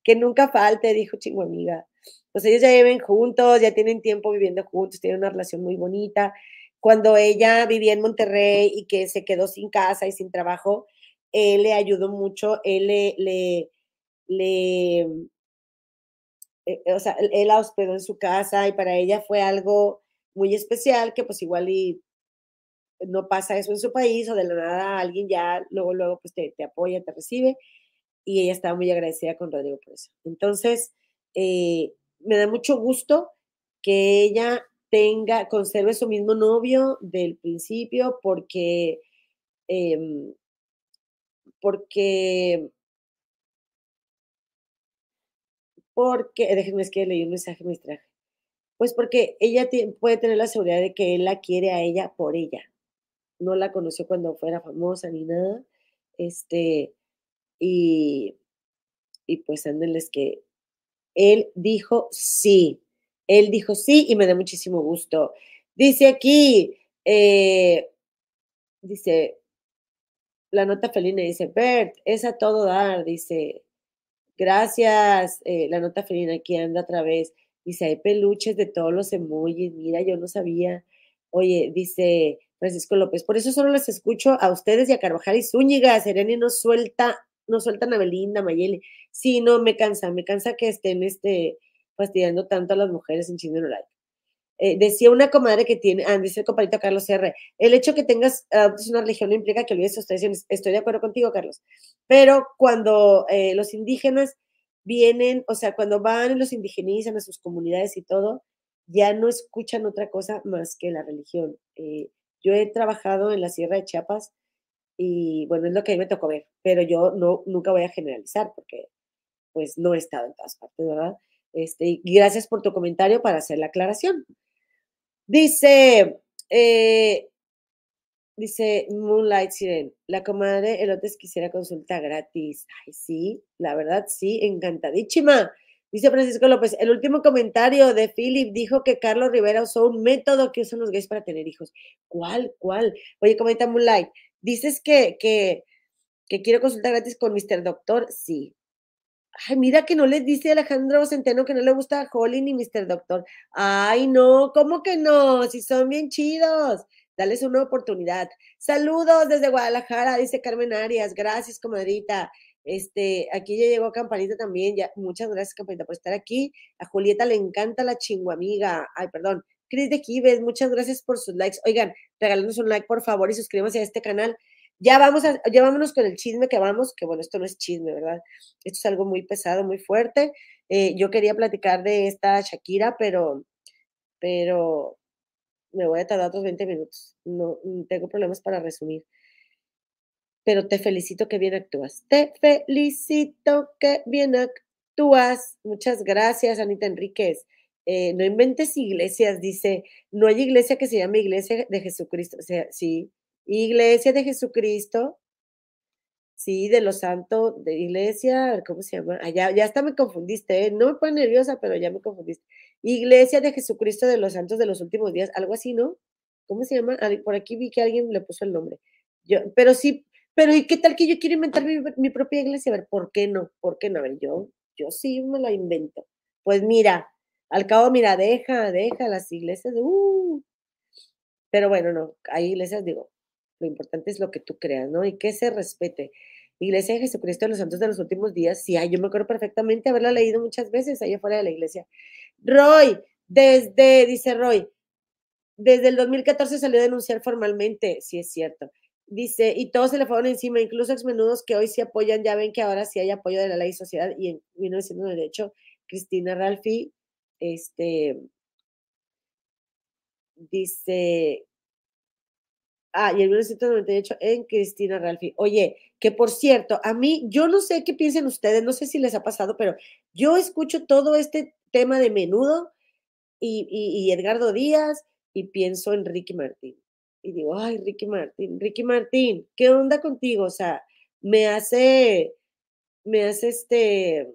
[SPEAKER 1] que nunca falte, dijo chingo amiga pues ellos ya viven juntos, ya tienen tiempo viviendo juntos, tienen una relación muy bonita. Cuando ella vivía en Monterrey y que se quedó sin casa y sin trabajo, él le ayudó mucho, él le, le, le eh, o sea, él la hospedó en su casa y para ella fue algo muy especial que pues igual y no pasa eso en su país o de la nada alguien ya luego, luego pues te, te apoya, te recibe y ella estaba muy agradecida con Rodrigo por eso. Entonces, eh, me da mucho gusto que ella tenga, conserve su mismo novio del principio porque, em, porque, porque, déjenme es que leí un mensaje me. Pues porque ella puede tener la seguridad de que él la quiere a ella por ella. No la conoció cuando fuera famosa ni nada. Este, y, y pues ándenles que él dijo sí. Él dijo sí y me da muchísimo gusto. Dice aquí, eh, dice, la nota felina dice, Bert, es a todo dar, dice, gracias, eh, la nota felina aquí anda otra vez. Dice, hay peluches de todos los emojis, mira, yo no sabía. Oye, dice, Francisco López. Por eso solo les escucho a ustedes y a Carvajal y Zúñiga. Sereni no suelta, no sueltan a Belinda, Mayeli. Sí, no, me cansa, me cansa que estén este, fastidiando tanto a las mujeres en Chino Like. Eh, decía una comadre que tiene, ah, dice el compadrito Carlos R. El hecho que tengas una religión no implica que olvides tus tradiciones. Estoy de acuerdo contigo, Carlos. Pero cuando eh, los indígenas vienen, o sea, cuando van y los indigenizan a sus comunidades y todo, ya no escuchan otra cosa más que la religión. Eh, yo he trabajado en la Sierra de Chiapas y bueno, es lo que a mí me tocó ver, pero yo no, nunca voy a generalizar porque pues no he estado en todas partes, ¿verdad? Este, gracias por tu comentario para hacer la aclaración. Dice, eh, dice Moonlight Siren, la comadre Elotes quisiera consulta gratis. Ay, sí, la verdad, sí, encantadísima. Dice Francisco López, el último comentario de Philip dijo que Carlos Rivera usó un método que usan los gays para tener hijos. ¿Cuál? ¿Cuál? Oye, comenta Moonlight, dices que, que, que quiero consulta gratis con Mr. Doctor. Sí, Ay, mira que no les dice Alejandro Centeno que no le gusta Holly ni Mr. Doctor. Ay, no, ¿cómo que no? Si son bien chidos. Dales una oportunidad. Saludos desde Guadalajara, dice Carmen Arias. Gracias, comadrita. Este, aquí ya llegó Campanita también. Ya, muchas gracias, Campanita, por estar aquí. A Julieta le encanta la chinguamiga. Ay, perdón. Cris de Kives, muchas gracias por sus likes. Oigan, regálenos un like, por favor, y suscríbanse a este canal. Ya vamos a, vámonos con el chisme que vamos, que bueno, esto no es chisme, ¿verdad? Esto es algo muy pesado, muy fuerte. Eh, yo quería platicar de esta Shakira, pero, pero me voy a tardar otros 20 minutos. No, mm, tengo problemas para resumir. Pero te felicito que bien actúas. Te felicito que bien actúas. Muchas gracias, Anita Enríquez. Eh, no inventes iglesias, dice, no hay iglesia que se llame Iglesia de Jesucristo. O sea, sí, Iglesia de Jesucristo, sí, de los santos, de iglesia, ¿cómo se llama? Allá, ah, ya hasta me confundiste, ¿eh? no me pone nerviosa, pero ya me confundiste. Iglesia de Jesucristo de los santos de los últimos días, algo así, ¿no? ¿Cómo se llama? Por aquí vi que alguien le puso el nombre. Yo, pero sí, pero ¿y qué tal que yo quiero inventar mi, propia iglesia? A ver, ¿por qué no? ¿Por qué no? A ver, yo, yo sí me la invento. Pues mira, al cabo, mira, deja, deja las iglesias, uh. pero bueno, no, hay iglesias, digo, lo importante es lo que tú creas, ¿no? Y que se respete. Iglesia de Jesucristo de los Santos de los Últimos Días, sí, yo me acuerdo perfectamente haberla leído muchas veces ahí afuera de la iglesia. Roy, desde, dice Roy, desde el 2014 salió a denunciar formalmente, sí es cierto. Dice, y todos se le fueron encima, incluso exmenudos que hoy sí apoyan, ya ven que ahora sí hay apoyo de la ley y sociedad, y en 1998, Cristina Ralfi, este, dice, Ah, y en 1998 en Cristina Ralfi. Oye, que por cierto, a mí, yo no sé qué piensen ustedes, no sé si les ha pasado, pero yo escucho todo este tema de menudo y, y, Edgardo Díaz y pienso en Ricky Martín. Y digo, ay, Ricky Martín, Ricky Martín, ¿qué onda contigo? O sea, me hace, me hace este,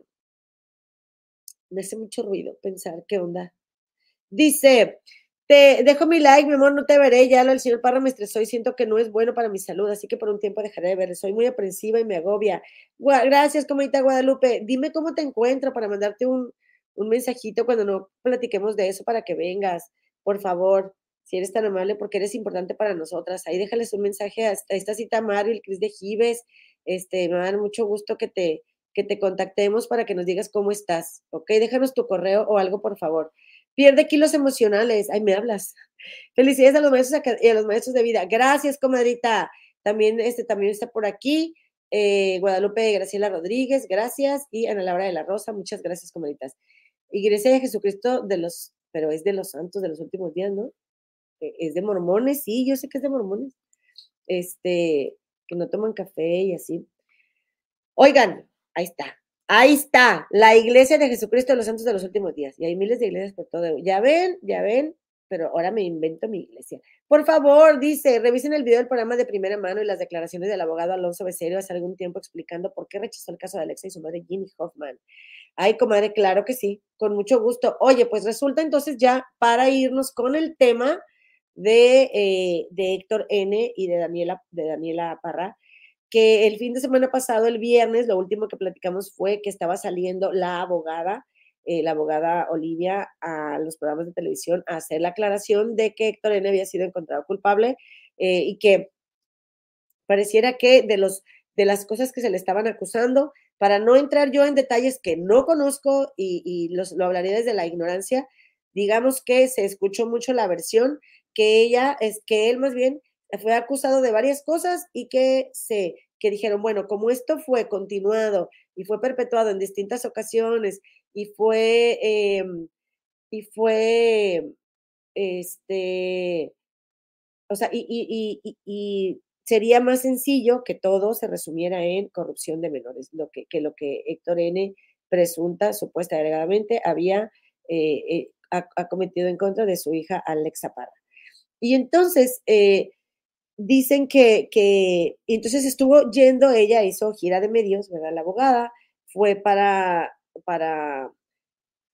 [SPEAKER 1] me hace mucho ruido pensar qué onda. Dice, dejo mi like, mi amor, no te veré. Ya lo el señor Parra me estresó y siento que no es bueno para mi salud, así que por un tiempo dejaré de verle. Soy muy aprensiva y me agobia. Gracias, comadita Guadalupe. Dime cómo te encuentro para mandarte un, un mensajito cuando no platiquemos de eso para que vengas. Por favor, si eres tan amable, porque eres importante para nosotras. Ahí déjales un mensaje a esta cita Mario, el Cris de Gives. Este, me va a dar mucho gusto que te, que te contactemos para que nos digas cómo estás. ¿Ok? Déjanos tu correo o algo, por favor. Pierde kilos emocionales. Ay, me hablas. Felicidades a los maestros y a los maestros de vida. Gracias, comadrita. También, este, también está por aquí. Eh, Guadalupe Graciela Rodríguez, gracias. Y Ana Laura de la Rosa, muchas gracias, comadritas. Iglesia de Jesucristo de los, pero es de los santos de los últimos días, ¿no? E, es de mormones, sí, yo sé que es de mormones. Este, que no toman café y así. Oigan, ahí está. Ahí está, la iglesia de Jesucristo de los Santos de los Últimos Días. Y hay miles de iglesias por todo. Ya ven, ya ven, pero ahora me invento mi iglesia. Por favor, dice, revisen el video del programa de primera mano y las declaraciones del abogado Alonso Becerro hace algún tiempo explicando por qué rechazó el caso de Alexa y su madre Ginny Hoffman. Ay, comadre, claro que sí, con mucho gusto. Oye, pues resulta entonces ya para irnos con el tema de, eh, de Héctor N y de Daniela, de Daniela Parra, que el fin de semana pasado, el viernes, lo último que platicamos fue que estaba saliendo la abogada, eh, la abogada Olivia, a los programas de televisión a hacer la aclaración de que Héctor N había sido encontrado culpable eh, y que pareciera que de, los, de las cosas que se le estaban acusando, para no entrar yo en detalles que no conozco y, los, lo hablaré desde la ignorancia, digamos que se escuchó mucho la versión que ella, es que él más bien fue acusado de varias cosas y que se que dijeron, bueno, como esto fue continuado y fue perpetuado en distintas ocasiones y fue, em, y fue, este, o sea, y, y, sería más sencillo que todo se resumiera en corrupción de menores, lo que, que lo que Héctor N. presunta, supuesta alegadamente, había eh, eh, ha, cometido en contra de su hija Alexa Parra. Y entonces, eh, dicen que, que, entonces estuvo yendo, ella hizo gira de medios, ¿verdad? La abogada fue para, para,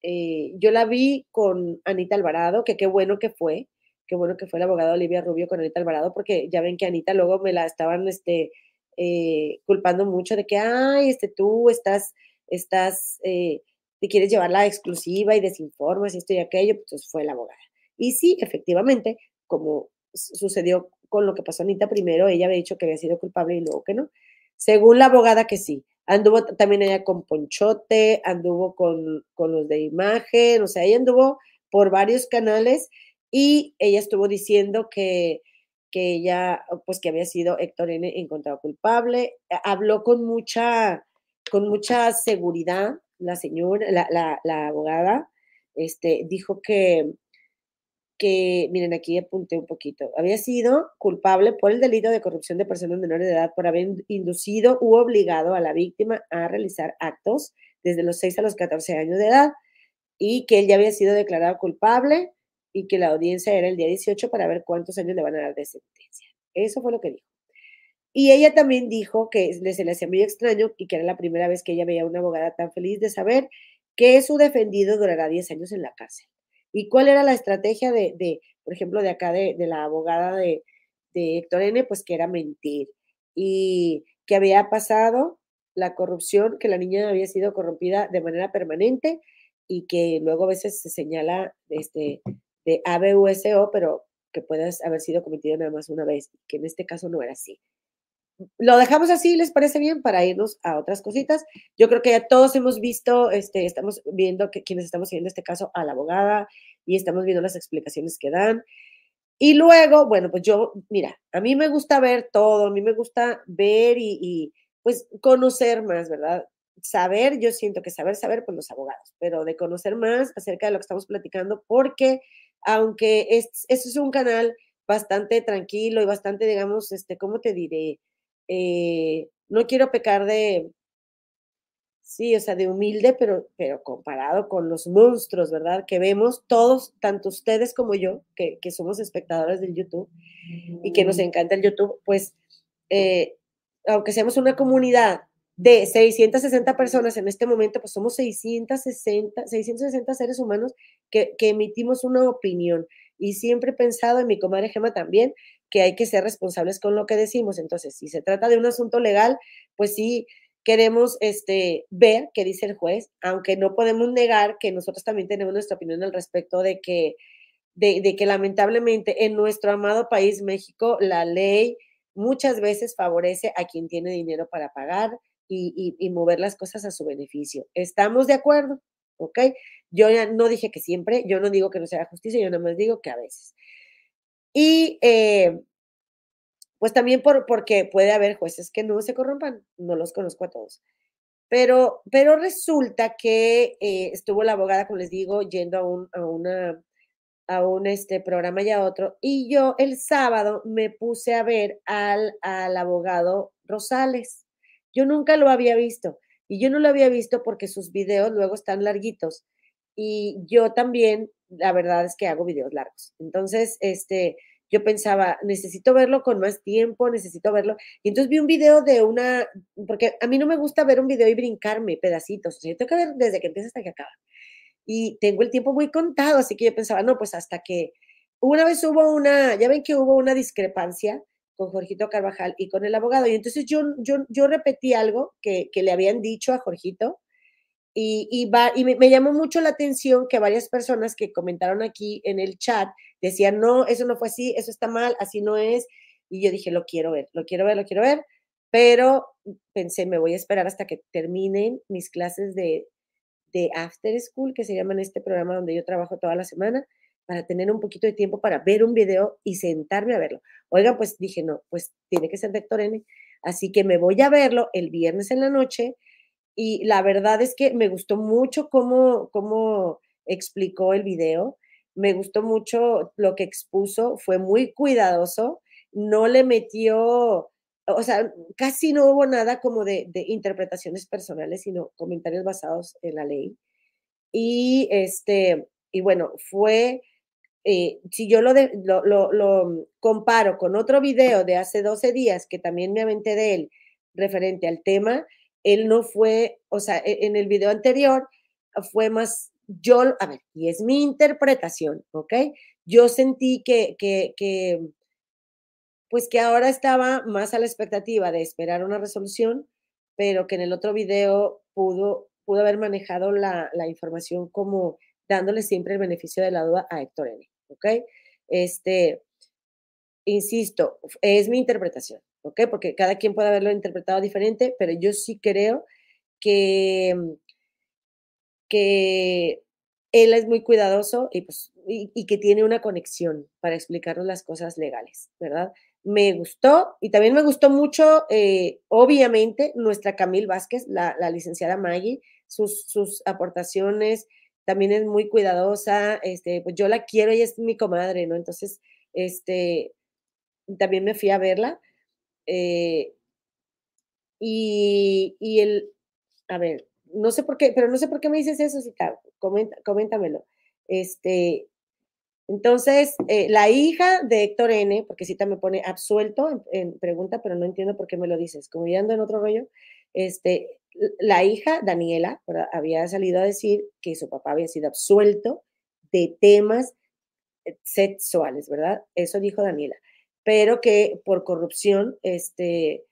[SPEAKER 1] eh, yo la vi con Anita Alvarado, que qué bueno que fue, qué bueno que fue la abogada Olivia Rubio con Anita Alvarado, porque ya ven que Anita luego me la estaban, este, eh, culpando mucho de que, ay, este, tú estás, estás, eh, te quieres llevar la exclusiva y desinformas y esto y aquello, pues fue la abogada. Y sí, efectivamente, como sucedió con lo que pasó Anita primero, ella había dicho que había sido culpable y luego que no. Según la abogada que sí. Anduvo también ella con Ponchote, anduvo con, con los de imagen, o sea, ella anduvo por varios canales y ella estuvo diciendo que, que ella, pues que había sido Héctor N. encontrado culpable. Habló con mucha, con mucha seguridad la señora, la, la, la abogada, este, dijo que, que, miren, aquí apunté un poquito, había sido culpable por el delito de corrupción de personas menores de edad por haber inducido u obligado a la víctima a realizar actos desde los 6 a los 14 años de edad y que él ya había sido declarado culpable y que la audiencia era el día 18 para ver cuántos años le van a dar de sentencia. Eso fue lo que dijo. Y ella también dijo que se le hacía muy extraño y que era la primera vez que ella veía a una abogada tan feliz de saber que su defendido durará 10 años en la cárcel. ¿Y cuál era la estrategia de, por ejemplo, de acá, de, la abogada de, de Héctor N? Pues que era mentir y que había pasado la corrupción, que la niña había sido corrompida de manera permanente y que luego a veces se señala este, de ABUSO, pero que puede haber sido cometido nada más una vez, que en este caso no era así lo dejamos así, ¿les parece bien? Para irnos a otras cositas. Yo creo que ya todos hemos visto, este, estamos viendo que quienes estamos siguiendo este caso a la abogada y estamos viendo las explicaciones que dan. Y luego, bueno, pues yo, mira, a mí me gusta ver todo, a mí me gusta ver y, pues conocer más, ¿verdad? Saber, yo siento que saber, saber, pues los abogados, pero de conocer más acerca de lo que estamos platicando, porque aunque es, es un canal bastante tranquilo y bastante, digamos, este, ¿cómo te diré? Eh, no quiero pecar de, sí, o sea, de humilde, pero, pero comparado con los monstruos, ¿verdad? Que vemos todos, tanto ustedes como yo, que, somos espectadores del YouTube y que nos encanta el YouTube, pues, eh, aunque seamos una comunidad de 660 personas en este momento, pues somos 660, 660 seres humanos que, que emitimos una opinión. Y siempre he pensado, en mi comadre Gema también, que hay que ser responsables con lo que decimos. Entonces, si se trata de un asunto legal, pues sí queremos este, ver qué dice el juez, aunque no podemos negar que nosotros también tenemos nuestra opinión al respecto de que, de, que lamentablemente en nuestro amado país, México, la ley muchas veces favorece a quien tiene dinero para pagar y, y mover las cosas a su beneficio. ¿Estamos de acuerdo? ¿Ok? Yo ya no dije que siempre, yo no digo que no sea justicia, yo nada más digo que a veces. Y eh, pues también por, porque puede haber jueces que no se corrompan, no los conozco a todos. Pero, pero resulta que eh, estuvo la abogada, como les digo, yendo a un, a una, a un este, programa y a otro, y yo el sábado me puse a ver al, al abogado Rosales. Yo nunca lo había visto, y yo no lo había visto porque sus videos luego están larguitos, y yo también la verdad es que hago videos largos. Entonces, este, yo pensaba, necesito verlo con más tiempo, necesito verlo. Y entonces vi un video de una, porque a mí no me gusta ver un video y brincarme pedacitos, o sea, yo tengo que ver desde que empieza hasta que acaba. Y tengo el tiempo muy contado, así que yo pensaba, no, pues hasta que una vez hubo una, ya ven que hubo una discrepancia con Jorgito Carvajal y con el abogado. Y entonces yo, yo, yo repetí algo que, que le habían dicho a Jorgito y, me, llamó mucho la atención que varias personas que comentaron aquí en el chat decían, no, eso no fue así, eso está mal, así no es. Y yo dije, lo quiero ver, lo quiero ver, lo quiero ver, pero pensé, me voy a esperar hasta que terminen mis clases de, de After School, que se llaman este programa donde yo trabajo toda la semana, para tener un poquito de tiempo para ver un video y sentarme a verlo. Oigan, pues dije, no, pues tiene que ser de Héctor N. Así que me voy a verlo el viernes en la noche y la verdad es que me gustó mucho cómo, cómo explicó el video, me gustó mucho lo que expuso, fue muy cuidadoso, no le metió, o sea, casi no hubo nada como de, de interpretaciones personales, sino comentarios basados en la ley. Y este, y bueno, fue eh, si yo lo, lo, comparo con otro video de hace 12 días que también me aventé de él referente al tema, él no fue, o sea, e, en el video anterior fue más, yo, a ver, y es mi interpretación, ¿ok? Yo sentí que, que, que pues que ahora estaba más a la expectativa de esperar una resolución, pero que en el otro video pudo, pudo haber manejado la, la información como dándole siempre el beneficio de la duda a Héctor N. ¿ok? Este, insisto, es mi interpretación, ¿ok? Porque cada quien puede haberlo interpretado diferente, pero yo sí creo que, mm, que él es muy cuidadoso y, pues, y, que tiene una conexión para explicarnos las cosas legales, ¿verdad? Me gustó y también me gustó mucho, eh, obviamente, nuestra Camil Vázquez, la, la licenciada Maggie, sus, sus aportaciones, también es muy cuidadosa, este, pues yo la quiero, y es mi comadre, ¿no? Entonces, este, también me fui a verla. Eh, y, el, a ver, no sé por qué, pero no sé por qué me dices eso, Cita, comenta, coméntamelo. Este, entonces, eh, la hija de Héctor N., porque Cita me pone absuelto en, pregunta, pero no entiendo por qué me lo dices, como ya ando en otro rollo, este, la hija, Daniela, había salido a decir que su papá había sido absuelto de temas eh, sexuales, ¿verdad? Eso dijo Daniela, pero que por corrupción, este,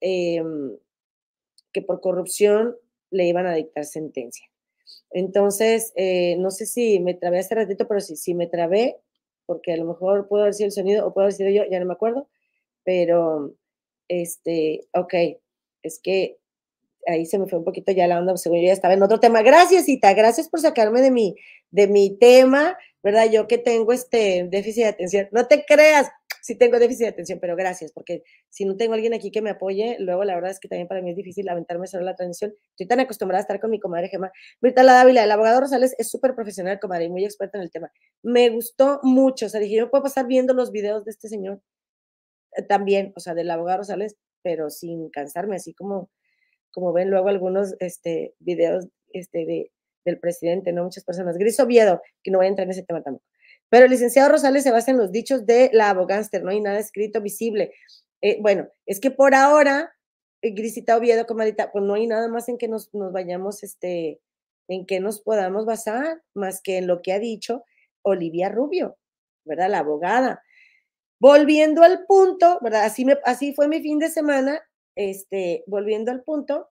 [SPEAKER 1] em, que por corrupción le iban a dictar sentencia. Entonces, eh, no sé si me trabé hace ratito, pero si, si me trabé, porque a lo mejor puedo haber sido el sonido o puedo haber sido yo, ya no me acuerdo, pero, este, ok, es que ahí se me fue un poquito ya la onda, según yo ya estaba en otro tema. Gracias, Ita, gracias por sacarme de mi, de mi tema, ¿verdad? Yo que tengo este déficit de atención. No te creas, sí tengo déficit de atención, pero gracias, porque si no tengo alguien aquí que me apoye, luego la verdad es que también para mí es difícil aventarme sobre la transmisión. Estoy tan acostumbrada a estar con mi comadre Gemma. Mirta La Dávila, el abogado Rosales es súper profesional, comadre, y muy experto en el tema. Me gustó mucho, o sea, dije, yo puedo pasar viendo los videos de este señor eh, también, o sea, del abogado Rosales, pero sin cansarme, así como como ven luego algunos este, videos este, de, del presidente, ¿no? Muchas personas. Gris Oviedo, que no voy a entrar en ese tema tampoco. Pero el licenciado Rosales se basa en los dichos de la abogánster, no hay nada escrito visible. Eh, bueno, es que por ahora, eh, Grisita Oviedo, comadita, pues no hay nada más en que nos, nos vayamos, este, en que nos podamos basar, más que en lo que ha dicho Olivia Rubio, ¿verdad? La abogada. Volviendo al punto, ¿verdad? Así, me, así fue mi fin de semana este, volviendo al punto,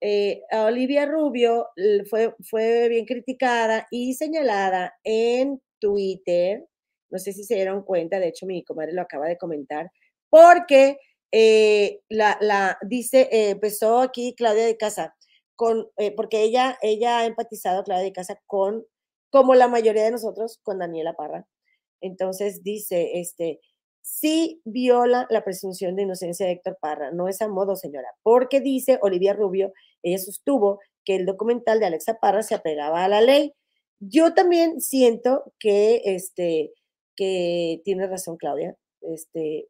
[SPEAKER 1] eh, Olivia Rubio fue, fue bien criticada y señalada en Twitter. No sé si se dieron cuenta, de hecho mi comadre lo acaba de comentar, porque eh, la, dice, eh, empezó aquí Claudia de Casa, con, porque ella, ella ha empatizado, Claudia de Casa, con, como la mayoría de nosotros, con Daniela Parra. Entonces dice, este, sí viola la presunción de inocencia de Héctor Parra. No es a modo, señora, porque dice Olivia Rubio, ella sostuvo que el documental de Alexa Parra se apegaba a la ley. Yo también siento que, este, que tiene razón Claudia, este,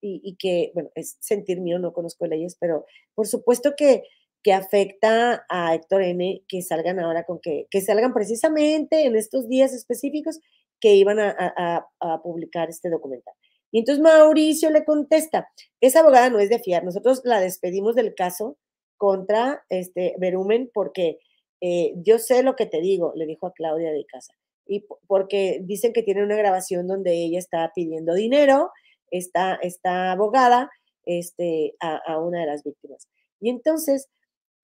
[SPEAKER 1] y, que, bueno, es sentir mío, no conozco leyes, pero por supuesto que, que afecta a Héctor N que salgan ahora con que, que salgan precisamente en estos días específicos que iban a publicar este documental. Y entonces Mauricio le contesta, esa abogada no es de fiar, nosotros la despedimos del caso contra este Verumen porque eh, yo sé lo que te digo, le dijo a Claudia de casa, y porque dicen que tiene una grabación donde ella está pidiendo dinero, esta abogada, este, a, una de las víctimas. Y entonces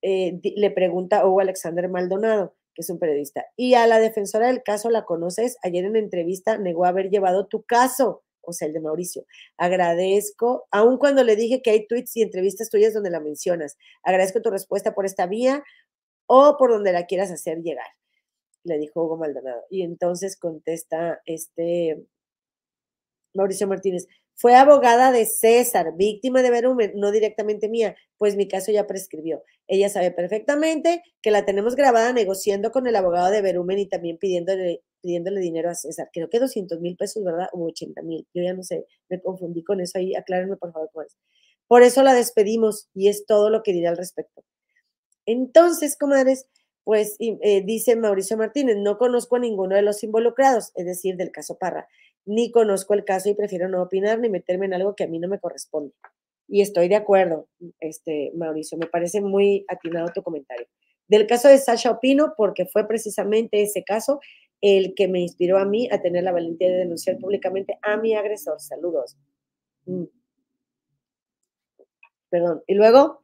[SPEAKER 1] eh, le pregunta Hugo Alexander Maldonado, que es un periodista, y a la defensora del caso la conoces, ayer en entrevista negó haber llevado tu caso o sea, el de Mauricio. Agradezco, aun cuando le dije que hay tweets y entrevistas tuyas donde la mencionas. Agradezco tu respuesta por esta vía o por donde la quieras hacer llegar, le dijo Hugo Maldonado. Y entonces contesta este Mauricio Martínez, fue abogada de César, víctima de Verumen, no directamente mía, pues mi caso ya prescribió. Ella sabe perfectamente que la tenemos grabada negociando con el abogado de Verumen y también pidiéndole, pidiéndole dinero a César. Creo que 200 mil pesos, ¿verdad? O 80 mil. Yo ya no sé, me confundí con eso ahí. Aclárenme, por favor, cómo es. Por eso la despedimos y es todo lo que diré al respecto. Entonces, comadres, pues eh, dice Mauricio Martínez, no conozco a ninguno de los involucrados, es decir, del caso Parra ni conozco el caso y prefiero no opinar ni meterme en algo que a mí no me corresponde. Y estoy de acuerdo, este, Mauricio, me parece muy atinado tu comentario. Del caso de Sasha opino porque fue precisamente ese caso el que me inspiró a mí a tener la valentía de denunciar públicamente a mi agresor. Saludos. Mm. Perdón. Y luego,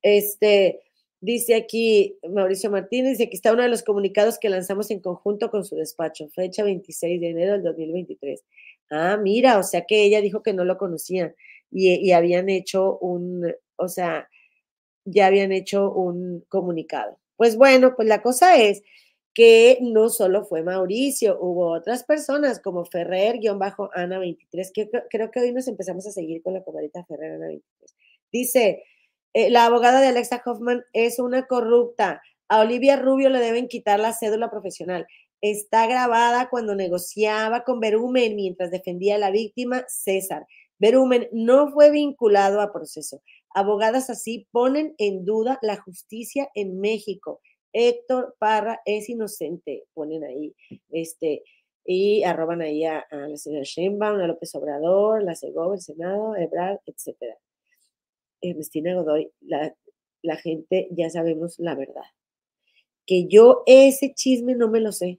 [SPEAKER 1] este, Dice aquí Mauricio Martínez, y aquí está uno de los comunicados que lanzamos en conjunto con su despacho, fecha 26 de enero del 2023. Ah, mira, o sea que ella dijo que no lo conocía y, habían hecho un, o sea, ya habían hecho un comunicado. Pues bueno, pues la cosa es que no solo fue Mauricio, hubo otras personas como Ferrer-Ana23, que creo que hoy nos empezamos a seguir con la comadita Ferrer Ana 23. Dice, eh, la abogada de Alexa Hoffman es una corrupta. A Olivia Rubio le deben quitar la cédula profesional. Está grabada cuando negociaba con Berumen mientras defendía a la víctima, César. Berumen no fue vinculado a proceso. Abogadas así ponen en duda la justicia en México. Héctor Parra es inocente, ponen ahí, este, y arroban ahí a, la señora Sheinbaum, a López Obrador, la Segovia, el Senado, Ebrard, etcétera. Ernestina Godoy, la, la gente ya sabemos la verdad. Que yo ese chisme no me lo sé.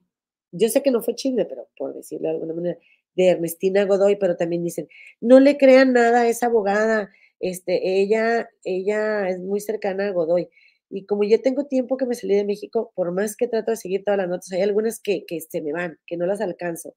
[SPEAKER 1] Yo sé que no fue chisme, pero por decirlo de alguna manera, de Ernestina Godoy, pero también dicen, no le crean nada a esa abogada, este, ella, ella es muy cercana a Godoy. Y como ya tengo tiempo que me salí de México, por más que trato de seguir todas las notas, hay algunas que, que se me van, que no las alcanzo.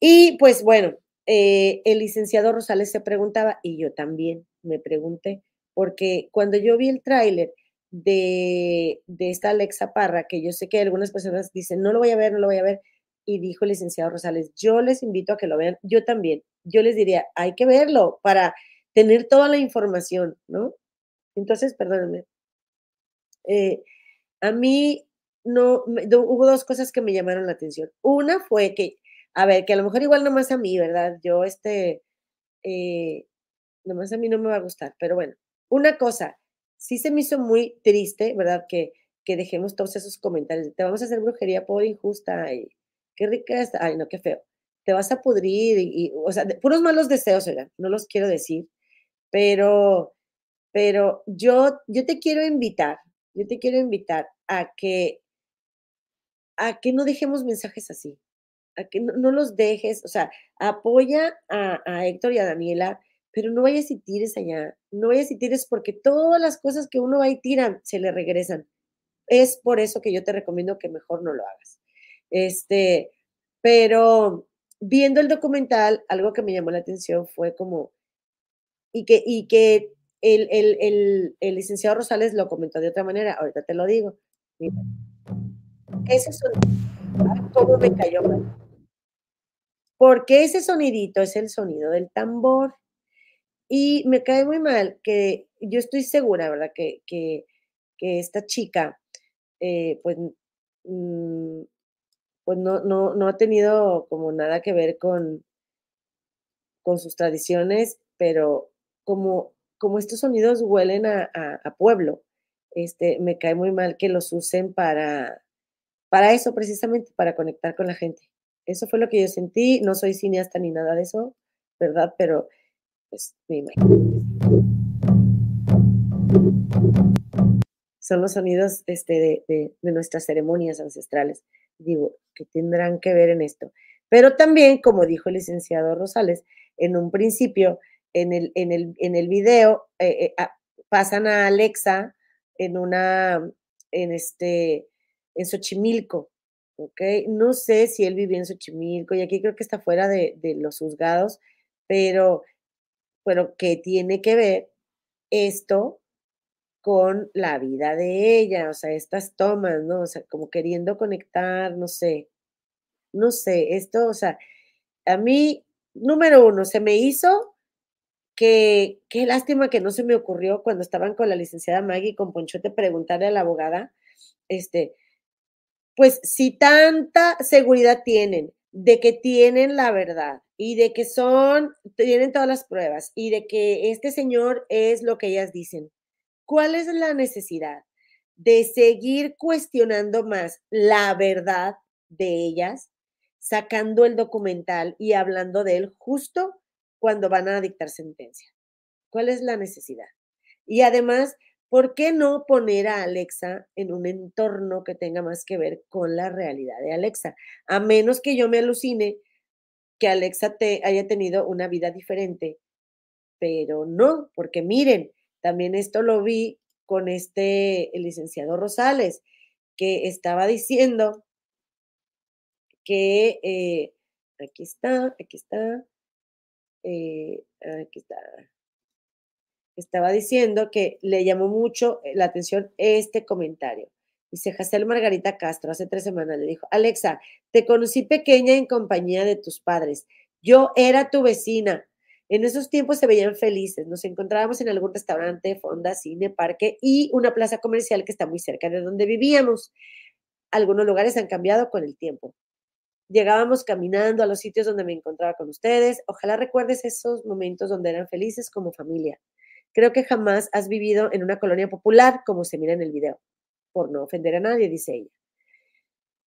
[SPEAKER 1] Y pues bueno, eh, el licenciado Rosales se preguntaba, y yo también, me pregunté, porque cuando yo vi el tráiler de, de esta Alexa Parra, que yo sé que algunas personas dicen, no lo voy a ver, no lo voy a ver, y dijo el licenciado Rosales, yo les invito a que lo vean, yo también, yo les diría, hay que verlo para tener toda la información, ¿no? Entonces, perdónenme. Eh, a mí no, hubo dos cosas que me llamaron la atención. Una fue que, a ver, que a lo mejor igual nomás a mí, ¿verdad? Yo, este, eh, nomás a mí no me va a gustar, pero bueno, una cosa, sí se me hizo muy triste, ¿verdad? Que, que dejemos todos esos comentarios. Te vamos a hacer brujería por injusta y qué rica está. Ay, no, qué feo. Te vas a pudrir y, o sea, puros malos deseos, oigan, no los quiero decir, pero, pero yo, yo te quiero invitar, yo te quiero invitar a que, a que no dejemos mensajes así, que no, los dejes, o sea, apoya a, Héctor y a Daniela, pero no vayas y tires allá, no vayas y tires porque todas las cosas que uno va y tira se le regresan. Es por eso que yo te recomiendo que mejor no lo hagas. Este, pero viendo el documental, algo que me llamó la atención fue como, y que, y que el, el, el, licenciado Rosales lo comentó de otra manera, ahorita te lo digo. ese sonido, ¿cómo me cayó mal? Porque ese sonidito es el sonido del tambor. Y me cae muy mal que yo estoy segura, ¿verdad? Que, que, esta chica, eh, pues, mm, pues no, no, no, ha tenido como nada que ver con, con sus tradiciones, pero como, como estos sonidos huelen a, a, pueblo, este, me cae muy mal que los usen para, para eso, precisamente, para conectar con la gente. Eso fue lo que yo sentí. No soy cineasta ni nada de eso, ¿verdad? Pero pues Son los sonidos este, de, nuestras ceremonias ancestrales, digo, que tendrán que ver en esto. Pero también, como dijo el licenciado Rosales, en un principio, en el, en el, en el video, eh, eh, pasan a Alexa en una, en este, en Xochimilco, ¿ok? No sé si él vivía en Xochimilco y aquí creo que está fuera de, los juzgados, pero, pero que tiene que ver esto con la vida de ella, o sea, estas tomas, ¿no? O sea, como queriendo conectar, no sé, no sé, esto, o sea, a mí, número uno, se me hizo que qué lástima que no se me ocurrió cuando estaban con la licenciada Maggie con Ponchote preguntarle a la abogada, este, pues si tanta seguridad tienen de que tienen la verdad y de que son, tienen todas las pruebas y de que este señor es lo que ellas dicen, ¿cuál es la necesidad de seguir cuestionando más la verdad de ellas, sacando el documental y hablando de él justo cuando van a dictar sentencia? ¿Cuál es la necesidad? Y además, ¿por qué no poner a Alexa en un entorno que tenga más que ver con la realidad de Alexa? A menos que yo me alucine que Alexa te haya tenido una vida diferente, pero no, porque miren, también esto lo vi con este el licenciado Rosales, que estaba diciendo que eh, aquí está, aquí está, eh, aquí está, estaba diciendo que le llamó mucho eh, la atención este comentario. Dice Jacel Margarita Castro, hace tres semanas le dijo, Alexa, te conocí pequeña en compañía de tus padres. Yo era tu vecina. En esos tiempos se veían felices. Nos encontrábamos en algún restaurante, fonda, cine, parque y una plaza comercial que está muy cerca de donde vivíamos. Algunos lugares han cambiado con el tiempo. Llegábamos caminando a los sitios donde me encontraba con ustedes. Ojalá recuerdes esos momentos donde eran felices como familia. Creo que jamás has vivido en una colonia popular como se mira en el video, por no ofender a nadie, dice ella.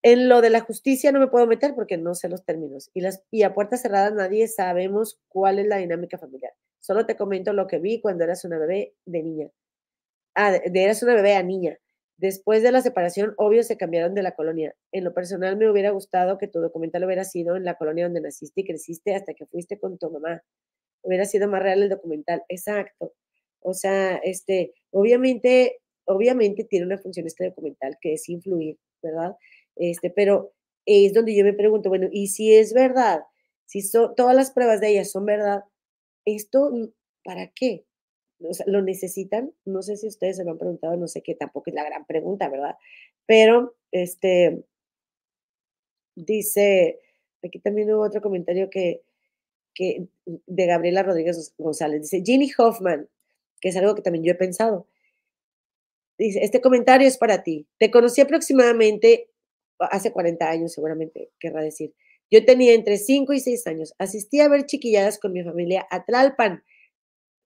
[SPEAKER 1] En lo de la justicia no me puedo meter porque no sé los términos. Y, a puertas cerradas nadie sabemos cuál es la dinámica familiar. Solo te comento lo que vi cuando eras una bebé de niña. Ah, de, eras una bebé a niña. Después de la separación, obvio, se cambiaron de la colonia. En lo personal, me hubiera gustado que tu documental hubiera sido en la colonia donde naciste y creciste hasta que fuiste con tu mamá. Hubiera sido más real el documental. Exacto. O sea, este, obviamente, obviamente tiene una función este documental que es influir, ¿verdad? Este, pero es donde yo me pregunto, bueno, ¿y si es verdad? Si todas las pruebas de ellas son verdad, ¿esto para qué? O sea, ¿Lo necesitan? No sé si ustedes se lo han preguntado, no sé qué, tampoco es la gran pregunta, ¿verdad? Pero, este, dice, aquí también hubo otro comentario que, que de Gabriela Rodríguez González, dice, Ginny Hoffman, que es algo que también yo he pensado. Dice, este comentario es para ti. Te conocí aproximadamente hace 40 años, seguramente querrá decir. Yo tenía entre 5 y 6 años. Asistí a ver chiquilladas con mi familia a Tlalpan,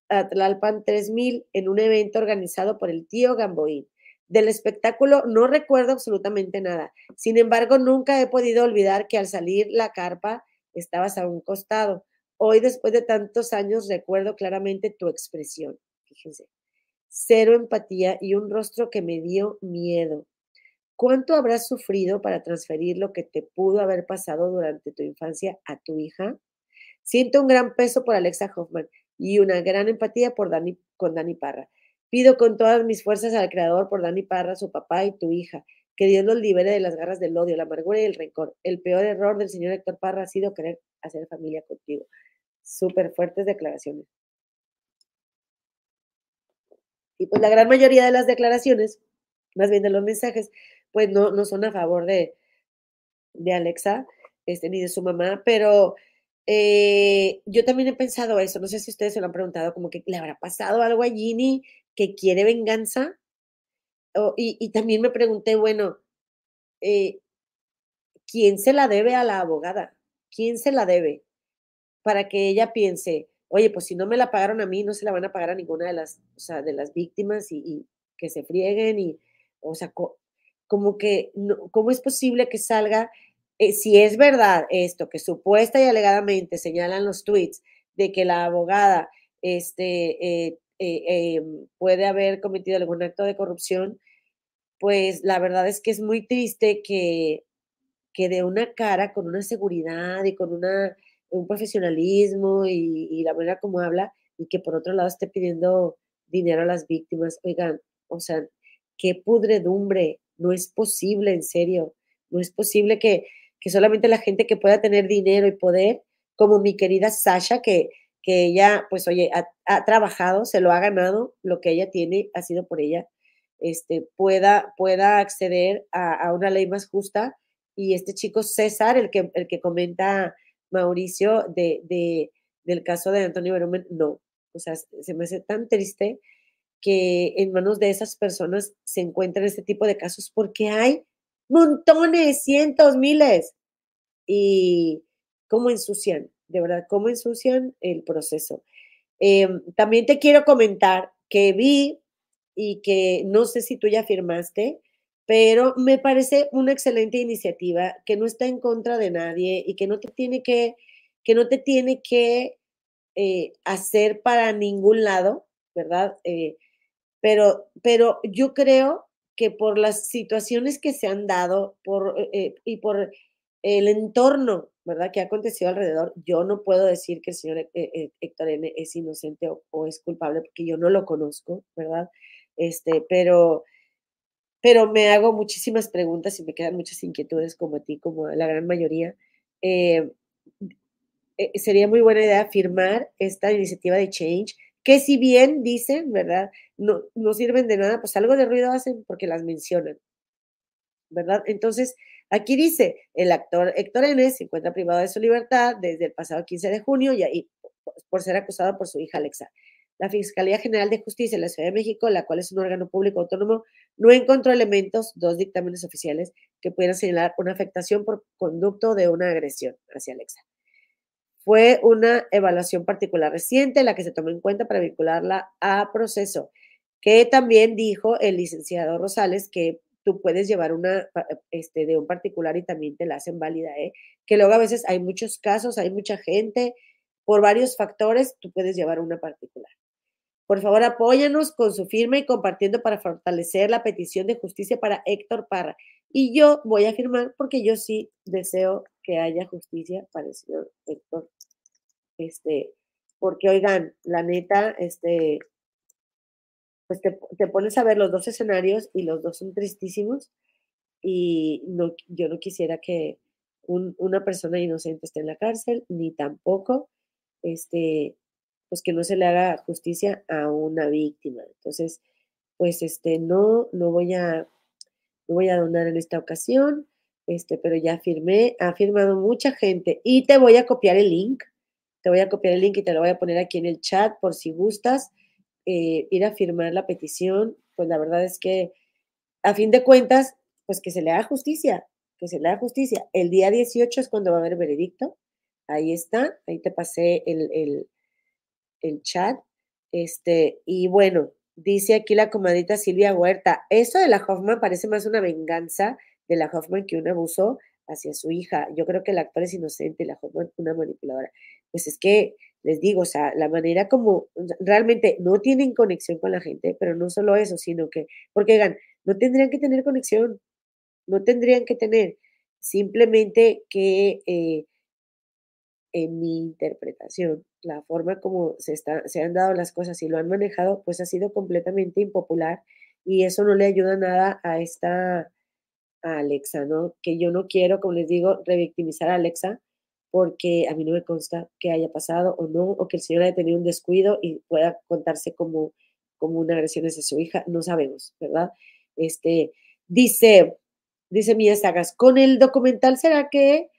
[SPEAKER 1] a Tlalpan 3000, en un evento organizado por el tío Gamboín. Del espectáculo no recuerdo absolutamente nada. Sin embargo, nunca he podido olvidar que al salir la carpa estabas a un costado. Hoy, después de tantos años, recuerdo claramente tu expresión fíjense, cero empatía y un rostro que me dio miedo. ¿Cuánto habrás sufrido para transferir lo que te pudo haber pasado durante tu infancia a tu hija? Siento un gran peso por Alexa Hoffman y una gran empatía por con Dani Parra. Pido con todas mis fuerzas al Creador por Dani Parra, su papá y tu hija, que Dios los libere de las garras del odio, la amargura y el rencor. El peor error del señor Héctor Parra ha sido querer hacer familia contigo. Súper fuertes declaraciones. Y pues la gran mayoría de las declaraciones, más bien de los mensajes, pues no, no son a favor de, de Alexa este, ni de su mamá, pero eh, yo también he pensado eso, no sé si ustedes se lo han preguntado, como que le habrá pasado algo a Ginny que quiere venganza. y, también me pregunté, bueno, eh, ¿quién se la debe a la abogada? ¿Quién se la debe? Para que ella piense, oye, pues si no me la pagaron a mí, no se la van a pagar a ninguna de las, o sea, de las víctimas y, que se frieguen y, o sea, como que, no, ¿cómo es posible que salga, eh, si es verdad esto, que supuesta y alegadamente señalan los tweets de que la abogada este, eh, eh, em, puede haber cometido algún acto de corrupción, pues la verdad es que es muy triste que, que de una cara con una seguridad y con una un profesionalismo y, la manera como habla y que por otro lado esté pidiendo dinero a las víctimas. Oigan, o sea, qué pudredumbre, no es posible, en serio. No es posible que, que solamente la gente que pueda tener dinero y poder, como mi querida Sasha, que, que ella, pues oye, ha, trabajado, se lo ha ganado, lo que ella tiene ha sido por ella, este, pueda, pueda acceder a, una ley más justa. Y este chico César, el que, el que comenta Mauricio de, de del caso de Antonio Berumen, no. O sea, se me hace tan triste que en manos de esas personas se encuentran este tipo de casos porque hay montones, cientos, miles. Y cómo ensucian, de verdad, cómo ensucian el proceso. Em, también te quiero comentar que vi y que no sé si tú ya firmaste, pero me parece una excelente iniciativa que no está en contra de nadie y que no te tiene que, que no te tiene que eh, hacer para ningún lado, ¿verdad? Eh, pero, pero yo creo que por las situaciones que se han dado por, eh, y por el entorno, ¿verdad?, que ha acontecido alrededor, yo no puedo decir que el señor Héctor N es inocente o, es culpable porque yo no lo conozco, ¿verdad? Este, pero, pero me hago muchísimas preguntas y me quedan muchas inquietudes como a ti, como a la gran mayoría. sería muy buena idea firmar esta iniciativa de Change que si bien dicen, ¿verdad? No, no sirven de nada, pues algo de ruido hacen porque las mencionan, ¿verdad? Entonces, aquí dice, el actor Héctor N. se encuentra privado de su libertad desde el pasado 15 de junio y ahí, por ser acusado por su hija Alexa. La Fiscalía General de Justicia de la Ciudad de México, la cual es un órgano público autónomo, no encontró elementos, dos dictámenes oficiales, que pudieran señalar una afectación por conducto de una agresión hacia Alexa. Fue una evaluación particular reciente la que se tomó en cuenta para vincularla a proceso, que también dijo el licenciado Rosales que tú puedes llevar una este, de un particular y también te la hacen válida, ¿eh? que luego a veces hay muchos casos, hay mucha gente, por varios factores, tú puedes llevar una particular. Por favor, apóyanos con su firma y compartiendo para fortalecer la petición de justicia para Héctor Parra. Y yo voy a firmar porque yo sí deseo que haya justicia para el señor Héctor este, porque oigan, la neta, este, pues te, pones a ver los dos escenarios y los dos son tristísimos y no, yo no quisiera que una persona inocente esté en la cárcel, ni tampoco, este, pues que no se le haga justicia a una víctima. Entonces, pues este, no, no voy a, no voy a donar en esta ocasión, este, pero ya firmé, ha firmado mucha gente y te voy a copiar el link te voy a copiar el link y te lo voy a poner aquí en el chat por si gustas eh, ir a firmar la petición. Pues la verdad es que a fin de cuentas, pues que se le haga justicia, que se le haga justicia. El día 18 es cuando va a haber veredicto. Ahí está, ahí te pasé el, el, chat. Este, y bueno, dice aquí la comadita Silvia Huerta, eso de la Hoffman parece más una venganza de la Hoffman que un abuso hacia su hija. Yo creo que el actor es inocente la Hoffman una manipuladora pues es que les digo, o sea, la manera como realmente no tienen conexión con la gente, pero no solo eso, sino que, porque digan, no tendrían que tener conexión, no tendrían que tener, simplemente que eh, mi interpretación, la forma como se, está, se han dado las cosas y lo han manejado, pues ha sido completamente impopular y eso no le ayuda nada a esta a Alexa, ¿no? Que yo no quiero, como les digo, revictimizar a Alexa, porque a mí no me consta que haya pasado o no, o que el señor haya tenido un descuido y pueda contarse como, como una agresión hacia su hija, no sabemos, ¿verdad? Este, dice, dice Mía Sagas, con el documental será que,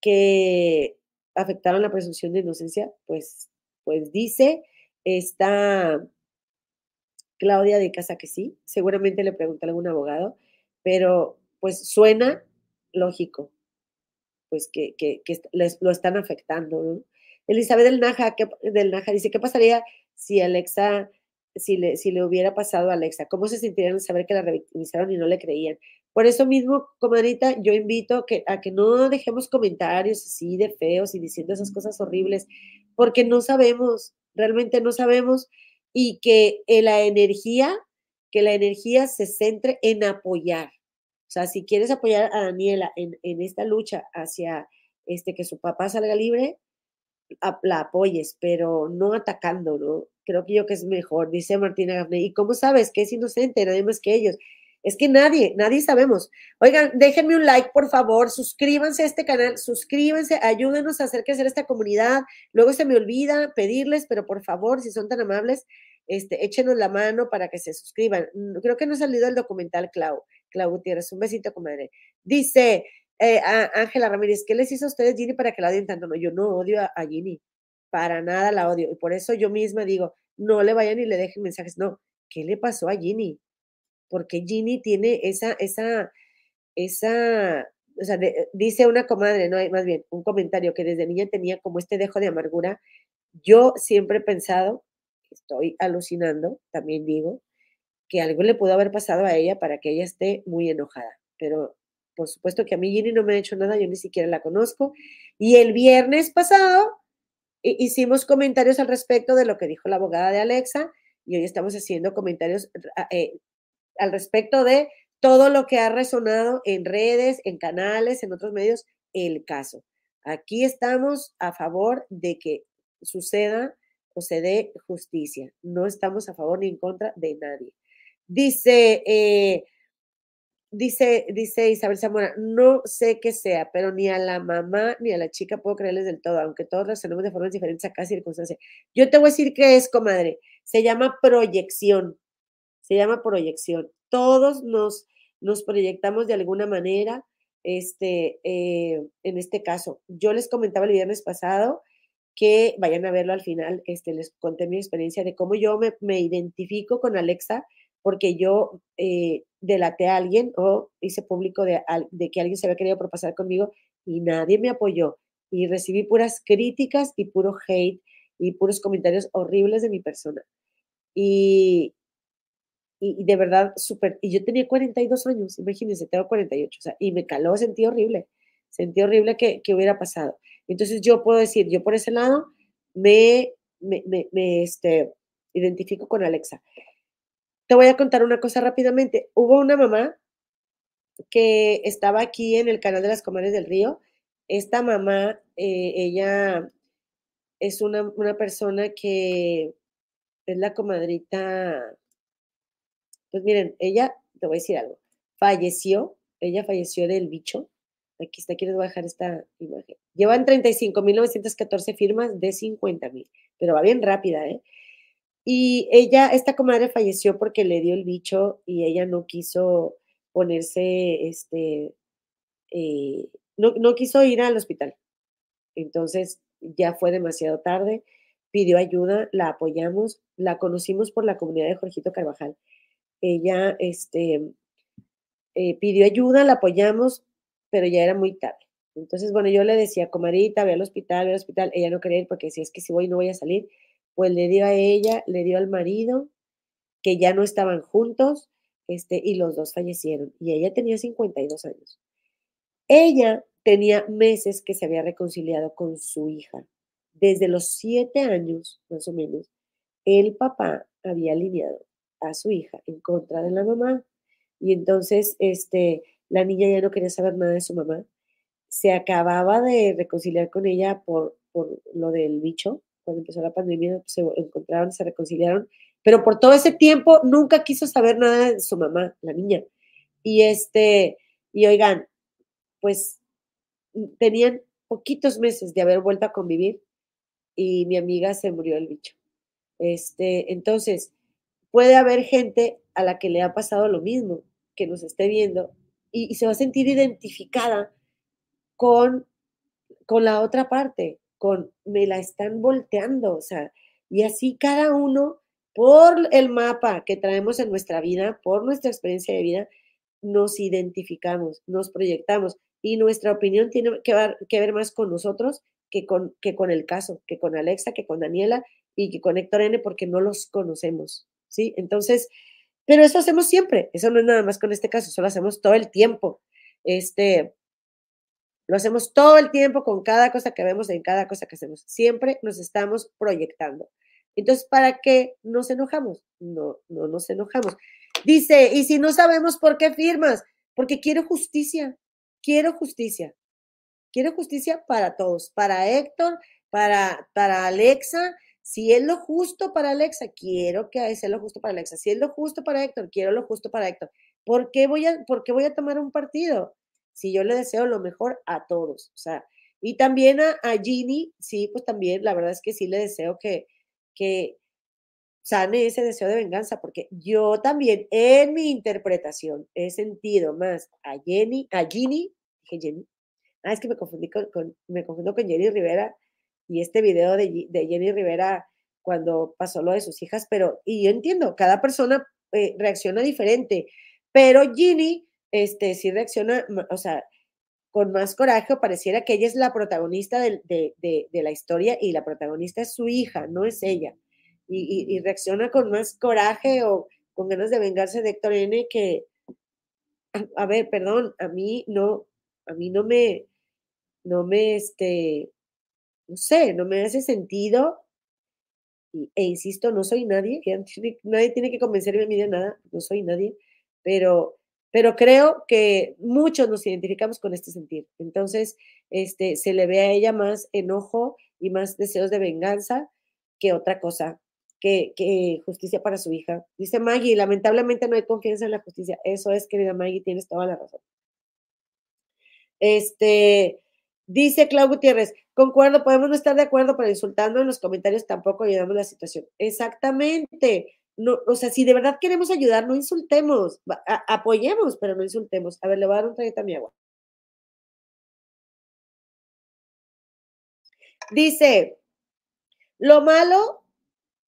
[SPEAKER 1] que afectaron la presunción de inocencia, pues, pues dice, está Claudia de Casa que sí, seguramente le pregunta a algún abogado, pero pues suena lógico, pues que, que, les, lo están afectando. Elizabeth del Naja, del Naja dice, ¿qué pasaría si Alexa, si le, si le hubiera pasado a Alexa? ¿Cómo se sentirían al saber que la revictimizaron y no le creían? Por eso mismo, comadrita, yo invito que, a que no dejemos comentarios así de feos y diciendo esas cosas horribles, porque no sabemos, realmente no sabemos, y que la energía, que la energía se centre en apoyar, o sea, si quieres apoyar a Daniela en, esta lucha hacia este, que su papá salga libre, la apoyes, pero no atacando, ¿no? Creo que yo que es mejor, dice Martina. ¿Y cómo sabes que es inocente? Nadie más que ellos.
[SPEAKER 2] Es que nadie, nadie sabemos. Oigan, déjenme un like, por favor, suscríbanse a este canal, suscríbanse, ayúdenos a hacer crecer esta comunidad. Luego se me olvida pedirles, pero por favor, si son tan amables, este, échenos la mano para que se suscriban. Creo que no ha salido el documental, Clau. Clau Gutiérrez, un besito, comadre. Dice eh, Ángela Ramírez, ¿qué les hizo a ustedes, Ginny, para que la odien tanto? No, yo no odio a, a Ginny, para nada la odio. Y por eso yo misma digo, no le vayan y le dejen mensajes. No, ¿qué le pasó a Ginny? Porque Ginny tiene esa, esa, esa, o sea, dice una comadre, no, más bien, un comentario que desde niña tenía como este dejo de amargura. Yo siempre he pensado, estoy alucinando, también digo, que algo le pudo haber pasado a ella para que ella esté muy enojada. Pero por supuesto que a mí Ginny no me ha hecho nada, yo ni siquiera la conozco. Y el viernes pasado hicimos comentarios al respecto de lo que dijo la abogada de Alexa y hoy estamos haciendo comentarios eh, al respecto de todo lo que ha resonado en redes, en canales, en otros medios, el caso. Aquí estamos a favor de que suceda o se dé justicia. No estamos a favor ni en contra de nadie. Dice, eh, dice, dice Isabel Zamora, no sé qué sea, pero ni a la mamá ni a la chica puedo creerles del todo, aunque todos reaccionamos de formas diferentes a cada circunstancia. Yo te voy a decir qué es, comadre. Se llama proyección se llama proyección. Todos nos, nos proyectamos de alguna manera, este, eh, en este caso. Yo les comentaba el viernes pasado que vayan a verlo al final, este, les conté mi experiencia de cómo yo me, identifico con Alexa porque yo eh, delaté a alguien o hice público de, de que alguien se había querido propasar conmigo y nadie me apoyó y recibí puras críticas y puro hate y puros comentarios horribles de mi persona. Y, y, de verdad, súper, y yo tenía 42 años, imagínense, tengo 48, o sea, y me caló, sentí horrible, sentí horrible que, que hubiera pasado. Entonces yo puedo decir, yo por ese lado me, me, me, este, identifico con Alexa. Te voy a contar una cosa rápidamente. Hubo una mamá que estaba aquí en el canal de las Comadres del Río. Esta mamá, eh, ella es una, una persona que es la comadrita pues miren, ella, te voy a decir algo, falleció, ella falleció del bicho. Aquí está, quiero bajar esta imagen. Llevan 35.914 firmas de 50.000, pero va bien rápida, ¿eh? Y ella, esta comadre falleció porque le dio el bicho y ella no quiso ponerse, este, eh, no, no quiso ir al hospital. Entonces ya fue demasiado tarde, pidió ayuda, la apoyamos, la conocimos por la comunidad de Jorgito Carvajal ella este, eh, pidió ayuda, la apoyamos, pero ya era muy tarde. Entonces, bueno, yo le decía, comadita, ve al hospital, ve al hospital. Ella no quería ir porque si es que si voy no voy a salir. Pues le dio a ella, le dio al marido, que ya no estaban juntos, este, y los dos fallecieron. Y ella tenía 52 años. Ella tenía meses que se había reconciliado con su hija. Desde los siete años, más o menos, el papá había alineado a su hija en contra de la mamá. Y entonces, este, la niña ya no quería saber nada de su mamá. Se acababa de reconciliar con ella por, por lo del bicho. Cuando empezó la pandemia, se encontraron, se reconciliaron. Pero por todo ese tiempo nunca quiso saber nada de su mamá, la niña. Y este, y oigan, pues tenían poquitos meses de haber vuelto a convivir y mi amiga se murió el bicho. Este, entonces, puede haber gente a la que le ha pasado lo mismo, que nos esté viendo y, se va a sentir identificada con, con la otra parte, con me la están volteando, o sea, y así cada uno, por el mapa que traemos en nuestra vida, por nuestra experiencia de vida, nos identificamos, nos proyectamos y nuestra opinión tiene que ver, que ver más con nosotros que con, que con el caso, que con Alexa, que con Daniela y que con Héctor N, porque no los conocemos. ¿Sí? Entonces, pero eso hacemos siempre, eso no es nada más con este caso, eso lo hacemos todo el tiempo. Este, lo hacemos todo el tiempo con cada cosa que vemos, en cada cosa que hacemos. Siempre nos estamos proyectando. Entonces, ¿para qué nos enojamos? No, no nos enojamos. Dice, y si no sabemos por qué firmas, porque quiero justicia, quiero justicia. Quiero justicia para todos, para Héctor, para, para Alexa, si es lo justo para Alexa, quiero que sea lo justo para Alexa. Si es lo justo para Héctor, quiero lo justo para Héctor. ¿por qué voy a, por qué voy a tomar un partido? Si yo le deseo lo mejor a todos, o sea, y también a, a Ginny, sí, pues también, la verdad es que sí le deseo que, que sane ese deseo de venganza, porque yo también en mi interpretación he sentido más a Jenny, a Ginny, dije Jenny, ah, es que me confundí con, me confundo con Jenny Rivera y este video de, de Jenny Rivera cuando pasó lo de sus hijas, pero, y yo entiendo, cada persona eh, reacciona diferente, pero Ginny, este, sí reacciona, o sea, con más coraje, pareciera que ella es la protagonista de, de, la historia y la protagonista es su hija, no es ella. Y, reacciona con más coraje o con ganas de vengarse de Héctor N que, a, ver, perdón, a mí no, a mí no me, no me, este, no sé, no me hace sentido e insisto, no soy nadie, <laughs> nadie tiene que convencerme a mí de nada, no soy nadie, pero, pero creo que muchos nos identificamos con este sentir. Entonces, este, se le ve a ella más enojo y más deseos de venganza que otra cosa, que, justicia para su hija. Dice Maggie, lamentablemente no hay confianza en la justicia. Eso es, querida Maggie, tienes toda la razón. Este, Dice Clau Gutiérrez, concuerdo, podemos no estar de acuerdo, pero insultando en los comentarios tampoco ayudamos la situación. Exactamente. O sea, si de verdad queremos ayudar, no insultemos, apoyemos, pero no insultemos. A ver, le voy a dar un traguito a mi agua. Dice, lo malo,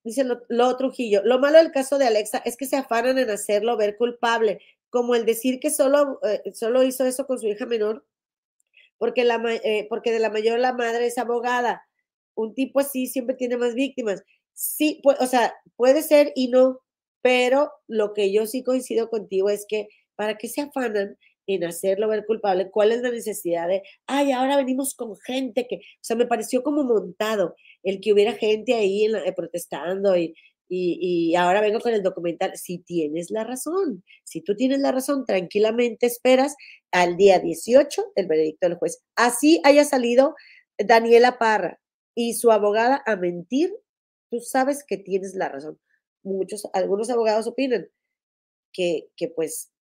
[SPEAKER 2] dice lo, lo, Trujillo, lo malo del caso de Alexa es que se afanan en hacerlo ver culpable, como el decir que solo, eh, solo hizo eso con su hija menor porque, la, eh, porque de la mayor la madre es abogada. Un tipo así siempre tiene más víctimas. Sí, o sea, puede ser y no, pero lo que yo sí coincido contigo es que para qué se afanan en hacerlo ver culpable, cuál es la necesidad de, ay, ahora venimos con gente que, o sea, me pareció como montado el que hubiera gente ahí eh, protestando y, y, ahora vengo con el documental. Si tienes la razón, si tú tienes la razón, tranquilamente esperas al día 18 del veredicto del juez. Así haya salido Daniela Parra y su abogada a mentir, tú sabes que tienes la razón. Muchos, algunos abogados opinan que, que pues,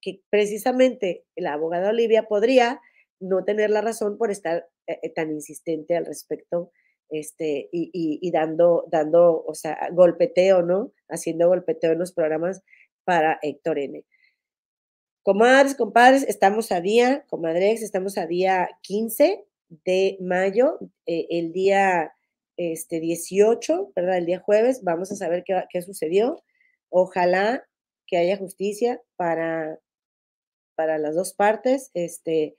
[SPEAKER 2] que precisamente la abogada Olivia podría no tener la razón por estar eh, eh, tan insistente al respecto este, y, dando, dando, o sea, golpeteo, ¿no? Haciendo golpeteo en los programas para Héctor N. Comadres, compadres, estamos a día, comadres, estamos a día 15 de mayo, eh, el día este, 18, ¿verdad? El día jueves, vamos a saber qué, qué sucedió. Ojalá que haya justicia para, para las dos partes, este,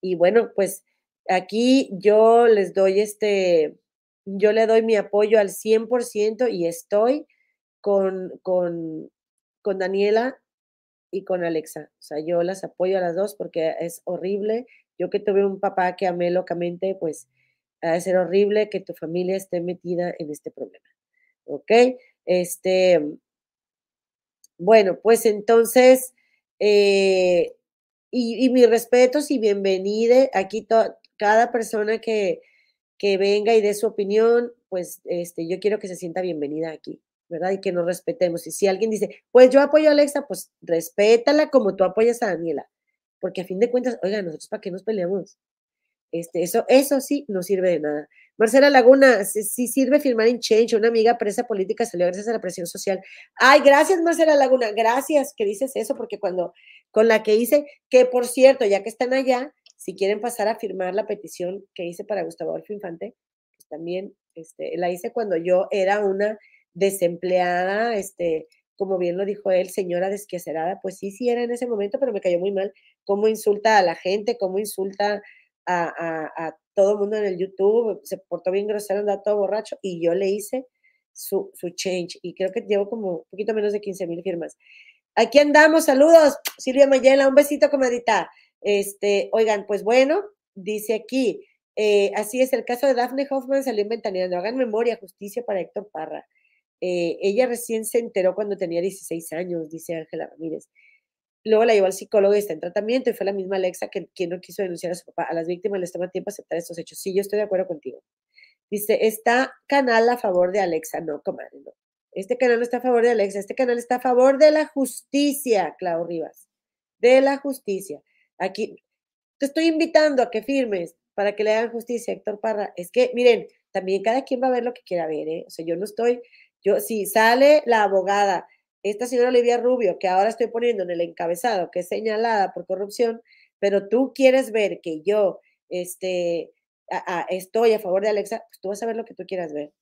[SPEAKER 2] y bueno, pues aquí yo les doy este, yo le doy mi apoyo al 100% y estoy con, con, con Daniela y con Alexa. O sea, yo las apoyo a las dos porque es horrible. Yo que tuve un papá que amé locamente, pues ha de ser horrible que tu familia esté metida en este problema. ¿Ok? Este, bueno, pues entonces, eh, y, y mis respetos y bienvenida aquí cada persona que, que venga y dé su opinión, pues este, yo quiero que se sienta bienvenida aquí, ¿verdad? Y que nos respetemos. Y si alguien dice, pues yo apoyo a Alexa, pues respétala como tú apoyas a Daniela, porque a fin de cuentas, oiga, nosotros para qué nos peleamos. Este, eso, eso sí no sirve de nada. Marcela Laguna, sí, sirve firmar en Change. Una amiga presa política salió gracias a la presión social. Ay, gracias, Marcela Laguna. Gracias que dices eso, porque cuando con la que hice, que por cierto, ya que están allá, si quieren pasar a firmar la petición que hice para Gustavo Adolfo Infante, pues también este, la hice cuando yo era una desempleada, este, como bien lo dijo él, señora desquacerada, pues sí, sí era en ese momento, pero me cayó muy mal cómo insulta a la gente, cómo insulta a, todo el mundo en el YouTube, se portó bien grosero, andaba todo borracho, y yo le hice su, su change, y creo que llevo como un poquito menos de 15 mil firmas. Aquí andamos, saludos, Silvia Mayela, un besito, comadita. Este, oigan, pues bueno, dice aquí, eh, así es, el caso de Daphne Hoffman salió inventaneando. Hagan memoria, justicia para Héctor Parra. Eh, ella recién se enteró cuando tenía 16 años, dice Ángela Ramírez. Luego la llevó al psicólogo y está en tratamiento y fue la misma Alexa que quien no quiso denunciar a su papá. A las víctimas les toma tiempo aceptar estos hechos. Sí, yo estoy de acuerdo contigo. Dice, está canal a favor de Alexa. No, comadre, no. Este canal no está a favor de Alexa, este canal está a favor de la justicia, Clau Rivas, de la justicia. Aquí te estoy invitando a que firmes para que le hagan justicia a Héctor Parra. Es que, miren, también cada quien va a ver lo que quiera ver, ¿eh? O sea, yo no estoy, yo, si sale la abogada, esta señora Olivia Rubio, que ahora estoy poniendo en el encabezado, que es señalada por corrupción, pero tú quieres ver que yo este, estoy a favor de Alexa, pues tú vas a ver lo que tú quieras ver.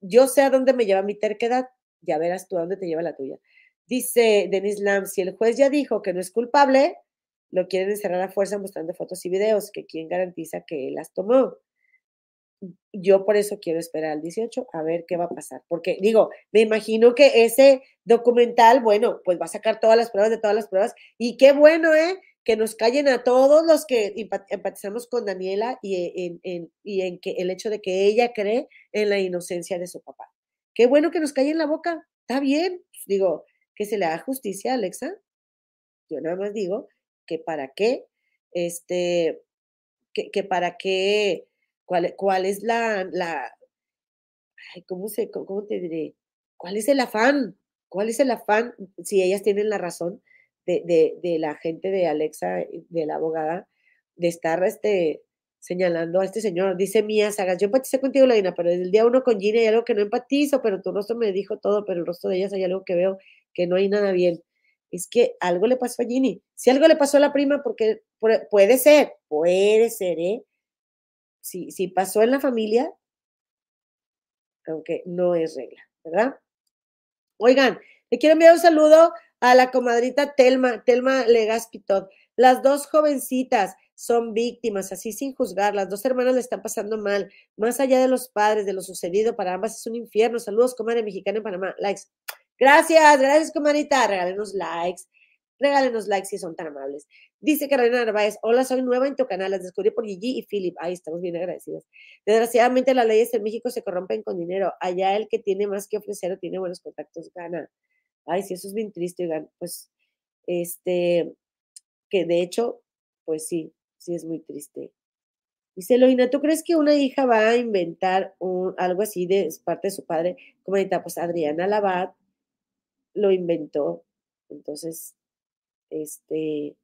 [SPEAKER 2] Yo sé a dónde me lleva mi terquedad, ya verás tú a dónde te lleva la tuya. Dice Denis Lam, si el juez ya dijo que no es culpable, lo quieren encerrar a fuerza mostrando fotos y videos, que quién garantiza que él las tomó. Yo por eso quiero esperar al 18 a ver qué va a pasar, porque digo, me imagino que ese documental, bueno, pues va a sacar todas las pruebas de todas las pruebas y qué bueno, ¿eh? Que nos callen a todos los que empatizamos con Daniela y en, y en que el hecho de que ella cree en la inocencia de su papá. Qué bueno que nos callen la boca, está bien, digo, que se le haga justicia Alexa. Yo nada más digo que para qué, este, que, para qué, cuál, cuál es la, la ¿cómo, se, ¿cómo te diré? ¿Cuál es el afán? ¿Cuál es el afán? Si ellas tienen la razón de, de, la gente de Alexa, de la abogada, de estar este, señalando a este señor. Dice Mía Sagas, yo empaticé contigo, Laina, pero desde el día uno con Gina hay algo que no empatizo, pero tu rostro me dijo todo, pero el rostro de ellas hay algo que veo que no hay nada bien es que algo le pasó a Ginny. Si algo le pasó a la prima, porque puede ser, puede ser, ¿eh? Si, si pasó en la familia, aunque no es regla, ¿verdad? Oigan, le quiero enviar un saludo a la comadrita Telma, Telma Legaspitot. Las dos jovencitas son víctimas, así sin juzgar. Las dos hermanas le están pasando mal. Más allá de los padres, de lo sucedido, para ambas es un infierno. Saludos, comadre mexicana en Panamá. Likes. Gracias, gracias, comadita. Regálenos likes. Regálenos likes si son tan amables. Dice Carolina Narváez, hola, soy nueva en tu canal, las descubrí por Gigi y Philip. Ahí estamos bien agradecidos. Desgraciadamente las leyes en México se corrompen con dinero. Allá el que tiene más que ofrecer o tiene buenos contactos gana. Ay, sí, eso es bien triste, oigan. Pues, este, que de hecho, pues sí, sí es muy triste. Dice Eloína, ¿tú crees que una hija va a inventar algo así de parte de su padre? Comadita, pues Adriana Labat lo inventó. Entonces, este,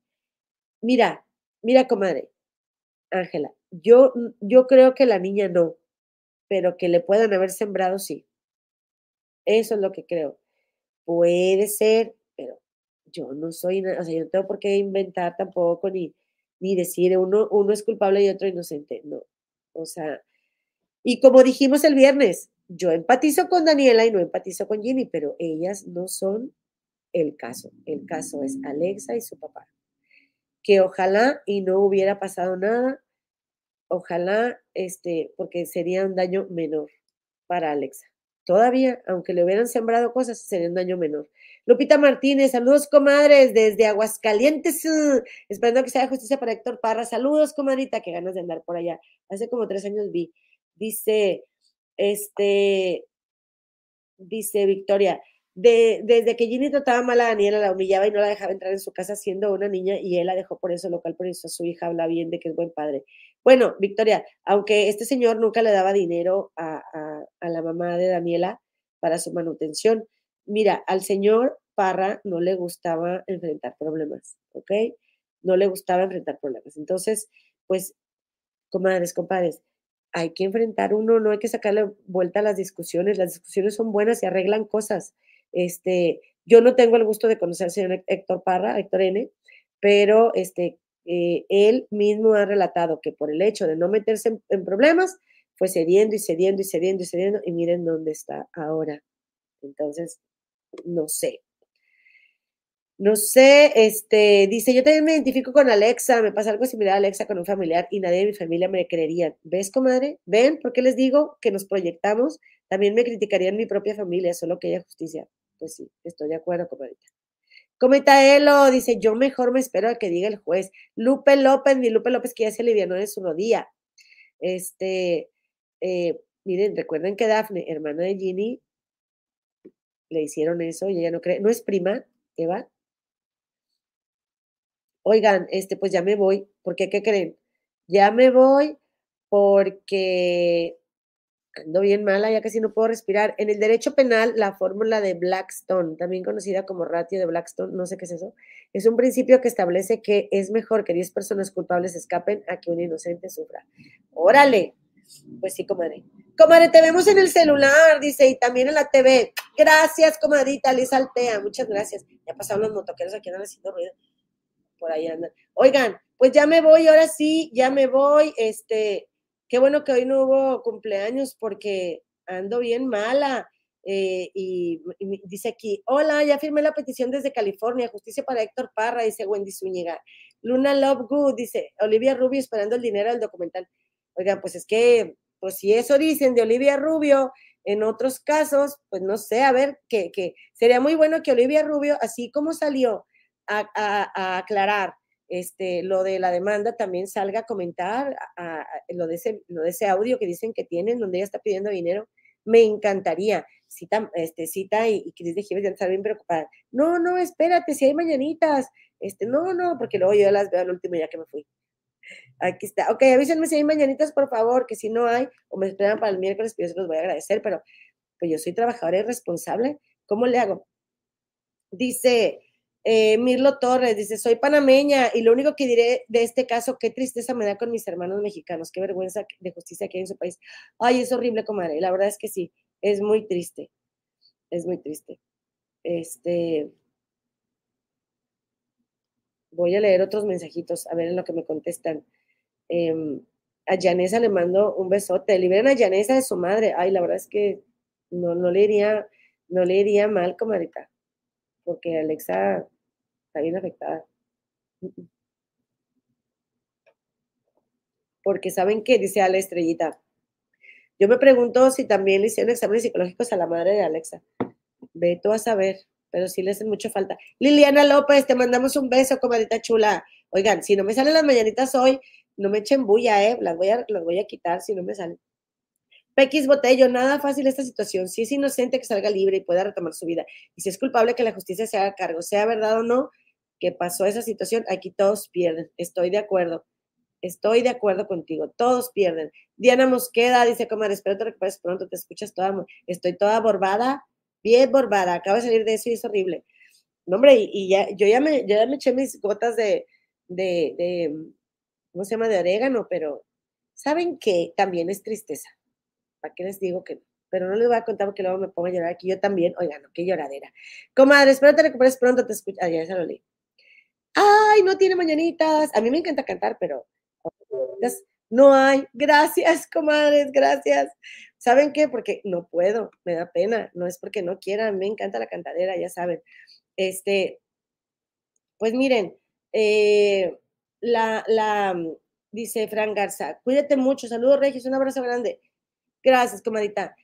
[SPEAKER 2] mira, mira, comadre, Ángela, yo, yo creo que la niña no, pero que le puedan haber sembrado, sí. Eso es lo que creo. Puede ser, pero yo no soy, o sea, yo no tengo por qué inventar tampoco ni, ni decir uno, uno es culpable y otro inocente, no. O sea, y como dijimos el viernes, yo empatizo con Daniela y no empatizo con Ginny, pero ellas no son el caso. El caso es Alexa y su papá. Que ojalá y no hubiera pasado nada, ojalá, este, porque sería un daño menor para Alexa. Todavía, aunque le hubieran sembrado cosas, sería un daño menor. Lupita Martínez, saludos comadres desde Aguascalientes, uh, esperando que sea justicia para Héctor Parra. Saludos, comadrita, que ganas de andar por allá. Hace como tres años vi. Dice este, dice Victoria, de, desde que Ginny trataba mal a Daniela, la humillaba y no la dejaba entrar en su casa siendo una niña y él la dejó por eso local, por eso su hija habla bien de que es buen padre. Bueno, Victoria, aunque este señor nunca le daba dinero a, a la mamá de Daniela para su manutención, mira, al señor Parra no le gustaba enfrentar problemas, ¿ok? No le gustaba enfrentar problemas. Entonces, pues, comadres, compadres, hay que enfrentar uno, no hay que sacarle vuelta a las discusiones, las discusiones son buenas y arreglan cosas. Este, yo no tengo el gusto de conocer al señor Héctor Parra, Héctor N., pero este, eh, él mismo ha relatado que por el hecho de no meterse en, problemas, fue cediendo y cediendo y cediendo y cediendo, y miren dónde está ahora. Entonces, no sé, no sé, este, dice, yo también me identifico con Alexa, me pasa algo similar a Alexa con un familiar y nadie de mi familia me creería. ¿Ves, comadre? ¿Ven por qué les digo que nos proyectamos? También me criticarían mi propia familia, solo que haya justicia. Pues sí, estoy de acuerdo, comadrita. Cometa Elo, dice, yo mejor me espero a que diga el juez. Lupe López, mi Lupe López que ya se alivianó de su rodilla. Este, eh, miren, recuerden que Dafne, hermana de Ginny, le hicieron eso y ella no cree, no es prima, Eva, oigan, este, pues ya me voy, ¿por qué? ¿Qué creen? Ya me voy porque Ando bien mala, ya casi no puedo respirar. En el derecho penal, la fórmula de Blackstone, también conocida como ratio de Blackstone, no sé qué es eso, es un principio que establece que es mejor que 10 personas culpables escapen a que un inocente sufra. Órale. Pues sí, comadre. Comadre, te vemos en el celular, dice, y también en la TV. Gracias, comadrita, Liz Altea, muchas gracias. Ya pasaron los motoqueros aquí, andan haciendo ruido. Por ahí andan. Oigan, pues ya me voy, ahora sí, ya me voy. Este, Qué bueno que hoy no hubo cumpleaños porque ando bien mala. Eh, y, dice aquí, hola, ya firmé la petición desde California, justicia para Héctor Parra, dice Wendy Zúñiga. Luna Love Good, dice Olivia Rubio esperando el dinero del documental. Oigan, pues es que, pues si eso dicen de Olivia Rubio, en otros casos, pues no sé, a ver, que, que sería muy bueno que Olivia Rubio, así como salió a aclarar este, lo de la demanda también salga a comentar lo, de ese, lo de ese audio que dicen que tienen, donde ella está pidiendo dinero. Me encantaría. Cita, este, cita y, y Cris de Gives ya está bien preocupada. No, no, espérate, si hay mañanitas. Este, no, no, porque luego yo las veo al último ya que me fui. Aquí está. Ok, avísenme si hay mañanitas, por favor, que si no hay, o me esperan para el miércoles, pues yo se los voy a agradecer, pero pues yo soy trabajadora y responsable. ¿Cómo le hago? Dice, eh, Mirlo Torres dice, soy panameña y lo único que diré de este caso, qué tristeza me da con mis hermanos mexicanos, qué vergüenza de justicia que hay en su país. Ay, es horrible, comadre. La verdad es que sí, es muy triste. Es muy triste. Este, voy a leer otros mensajitos, a ver en lo que me contestan. Em, a Yanesa le mando un besote. Liberen a Yanesa de su madre. Ay, la verdad es que no, no le iría, no le iría mal, comadita. Porque Alexa está bien afectada. Porque saben qué, dice Ale Estrellita. Yo me pregunto si también le hicieron exámenes psicológicos a la madre de Alexa. Ve tú a saber, pero sí le hacen mucha falta. Liliana López, te mandamos un beso, comadita chula. Oigan, si no me salen las mañanitas hoy, no me echen bulla, ¿eh? Las voy a, las voy a quitar si no me salen. Pequis Botello, nada fácil esta situación. Si es inocente, que salga libre y pueda retomar su vida. Y si es culpable, que la justicia se haga cargo. Sea verdad o no, que pasó esa situación, aquí todos pierden. Estoy de acuerdo. Estoy de acuerdo contigo. Todos pierden. Diana Mosqueda dice, comadre, espero te recuperes pronto. Te escuchas toda. Estoy toda borbada, bien borbada. Acabo de salir de eso y es horrible. No, hombre, y, ya, yo ya me, ya me eché mis gotas de, de, de, ¿cómo se llama? De orégano, pero ¿saben qué? También es tristeza. ¿Para qué les digo que no? pero no les voy a contar porque luego me pongo a llorar aquí yo también. Oigan, qué lloradera. Comadre, espero te recuperes pronto, te escucho. Ah, ya se lo leí ay, no tiene mañanitas. A mí me encanta cantar, pero no hay. Gracias, comadres, gracias. ¿Saben qué? Porque no puedo, me da pena. No es porque no quieran, me encanta la cantadera, ya saben. Este, pues miren, eh, la, la, dice Fran Garza, cuídate mucho, saludos Regis, un abrazo grande. Gracias, comadita.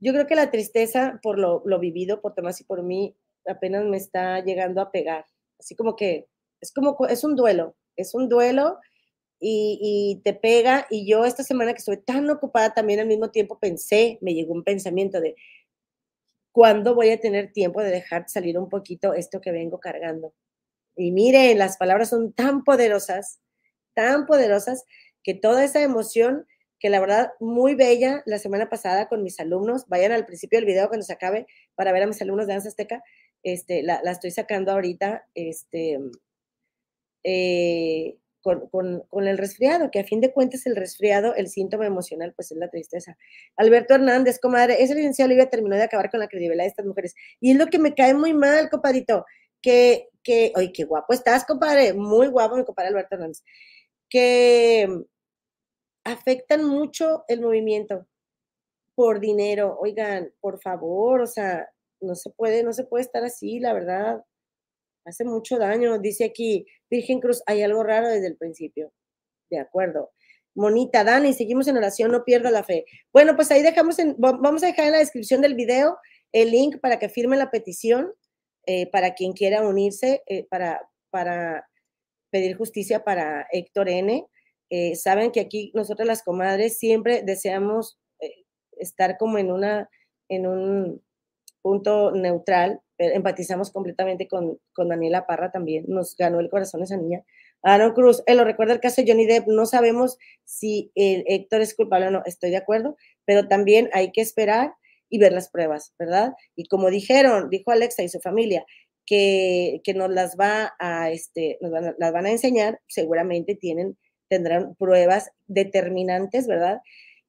[SPEAKER 2] Yo creo que la tristeza por lo, lo vivido por Tomás y por mí apenas me está llegando a pegar así como que es como, es un duelo, es un duelo y, te pega. Y yo esta semana que estuve tan ocupada también al mismo tiempo pensé, me llegó un pensamiento de, ¿cuándo voy a tener tiempo de dejar salir un poquito esto que vengo cargando? Y miren, las palabras son tan poderosas, tan poderosas, que toda esa emoción, que la verdad muy bella la semana pasada con mis alumnos, vayan al principio del video cuando se acabe para ver a mis alumnos de danza azteca, este, la, estoy sacando ahorita este, eh, con, el resfriado, que a fin de cuentas el resfriado, el síntoma emocional, pues es la tristeza. Alberto Hernández, comadre, ese licenciado Olivia terminó de acabar con la credibilidad de estas mujeres. Y es lo que me cae muy mal, compadrito, que, que, oye, qué guapo estás, compadre, muy guapo mi compadre Alberto Hernández, que afectan mucho el movimiento por dinero. Oigan, por favor, o sea, no se puede, no se puede estar así, la verdad. Hace mucho daño. Dice aquí, Virgen Cruz, hay algo raro desde el principio. De acuerdo. Monita, Dani, seguimos en oración, no pierda la fe. Bueno, pues ahí dejamos, en, vamos a dejar en la descripción del video el link para que firme la petición, eh, para quien quiera unirse, eh, para, para pedir justicia para Héctor N. Eh, saben que aquí nosotros las comadres siempre deseamos estar como en una, en un, punto neutral, empatizamos completamente con, con Daniela Parra también, nos ganó el corazón esa niña. Aaron Cruz, él lo recuerda el caso de Johnny Depp, no sabemos si el Héctor es culpable o no, estoy de acuerdo,
[SPEAKER 1] pero también hay que esperar y ver las pruebas, ¿verdad? Y como dijeron, dijo Alexa y su familia, que, que nos las va a, este, van, las van a enseñar, seguramente tienen, tendrán pruebas determinantes, ¿verdad?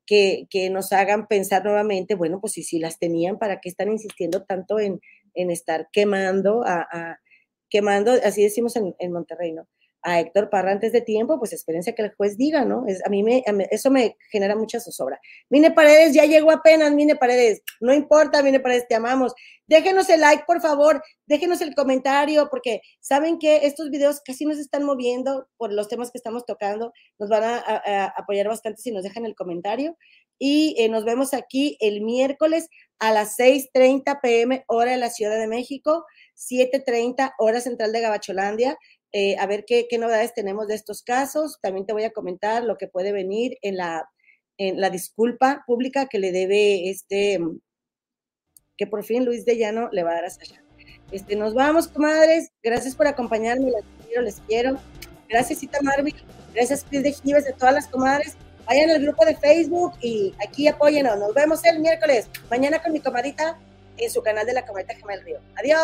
[SPEAKER 1] Que, que, nos hagan pensar nuevamente, bueno, pues si, si las tenían, ¿para qué están insistiendo tanto en, en estar quemando, a, a, quemando, así decimos en, en Monterrey, ¿no? A Héctor Parra antes de tiempo, pues espérense que el juez diga, ¿no? Es, a, mí me, eso me genera mucha zozobra. Mine Paredes, ya llegó apenas, Mine Paredes, no importa, Mine Paredes, te amamos. Déjenos el like, por favor, déjenos el comentario, porque saben que estos videos casi no se están moviendo por los temas que estamos tocando, nos van a, a, a apoyar bastante si nos dejan el comentario. Y eh, nos vemos aquí el miércoles a las 6.30 pm hora de la Ciudad de México, 7.30 hora central de Gabacholandia. Eh, a ver qué, novedades tenemos de estos casos. También te voy a comentar lo que puede venir en la, en la disculpa pública que le debe este, que por fin Luis de Llano le va a dar a Sasha. Este, nos vamos, comadres. Gracias por acompañarme. Les quiero, les quiero. Gracias, Cita Marvin. Gracias, Cris de Gives, de todas las comadres. Vayan al grupo de Facebook y aquí apóyenos. Nos vemos el miércoles. Mañana con mi comadita en su canal de la comadita Gemel Río. Adiós.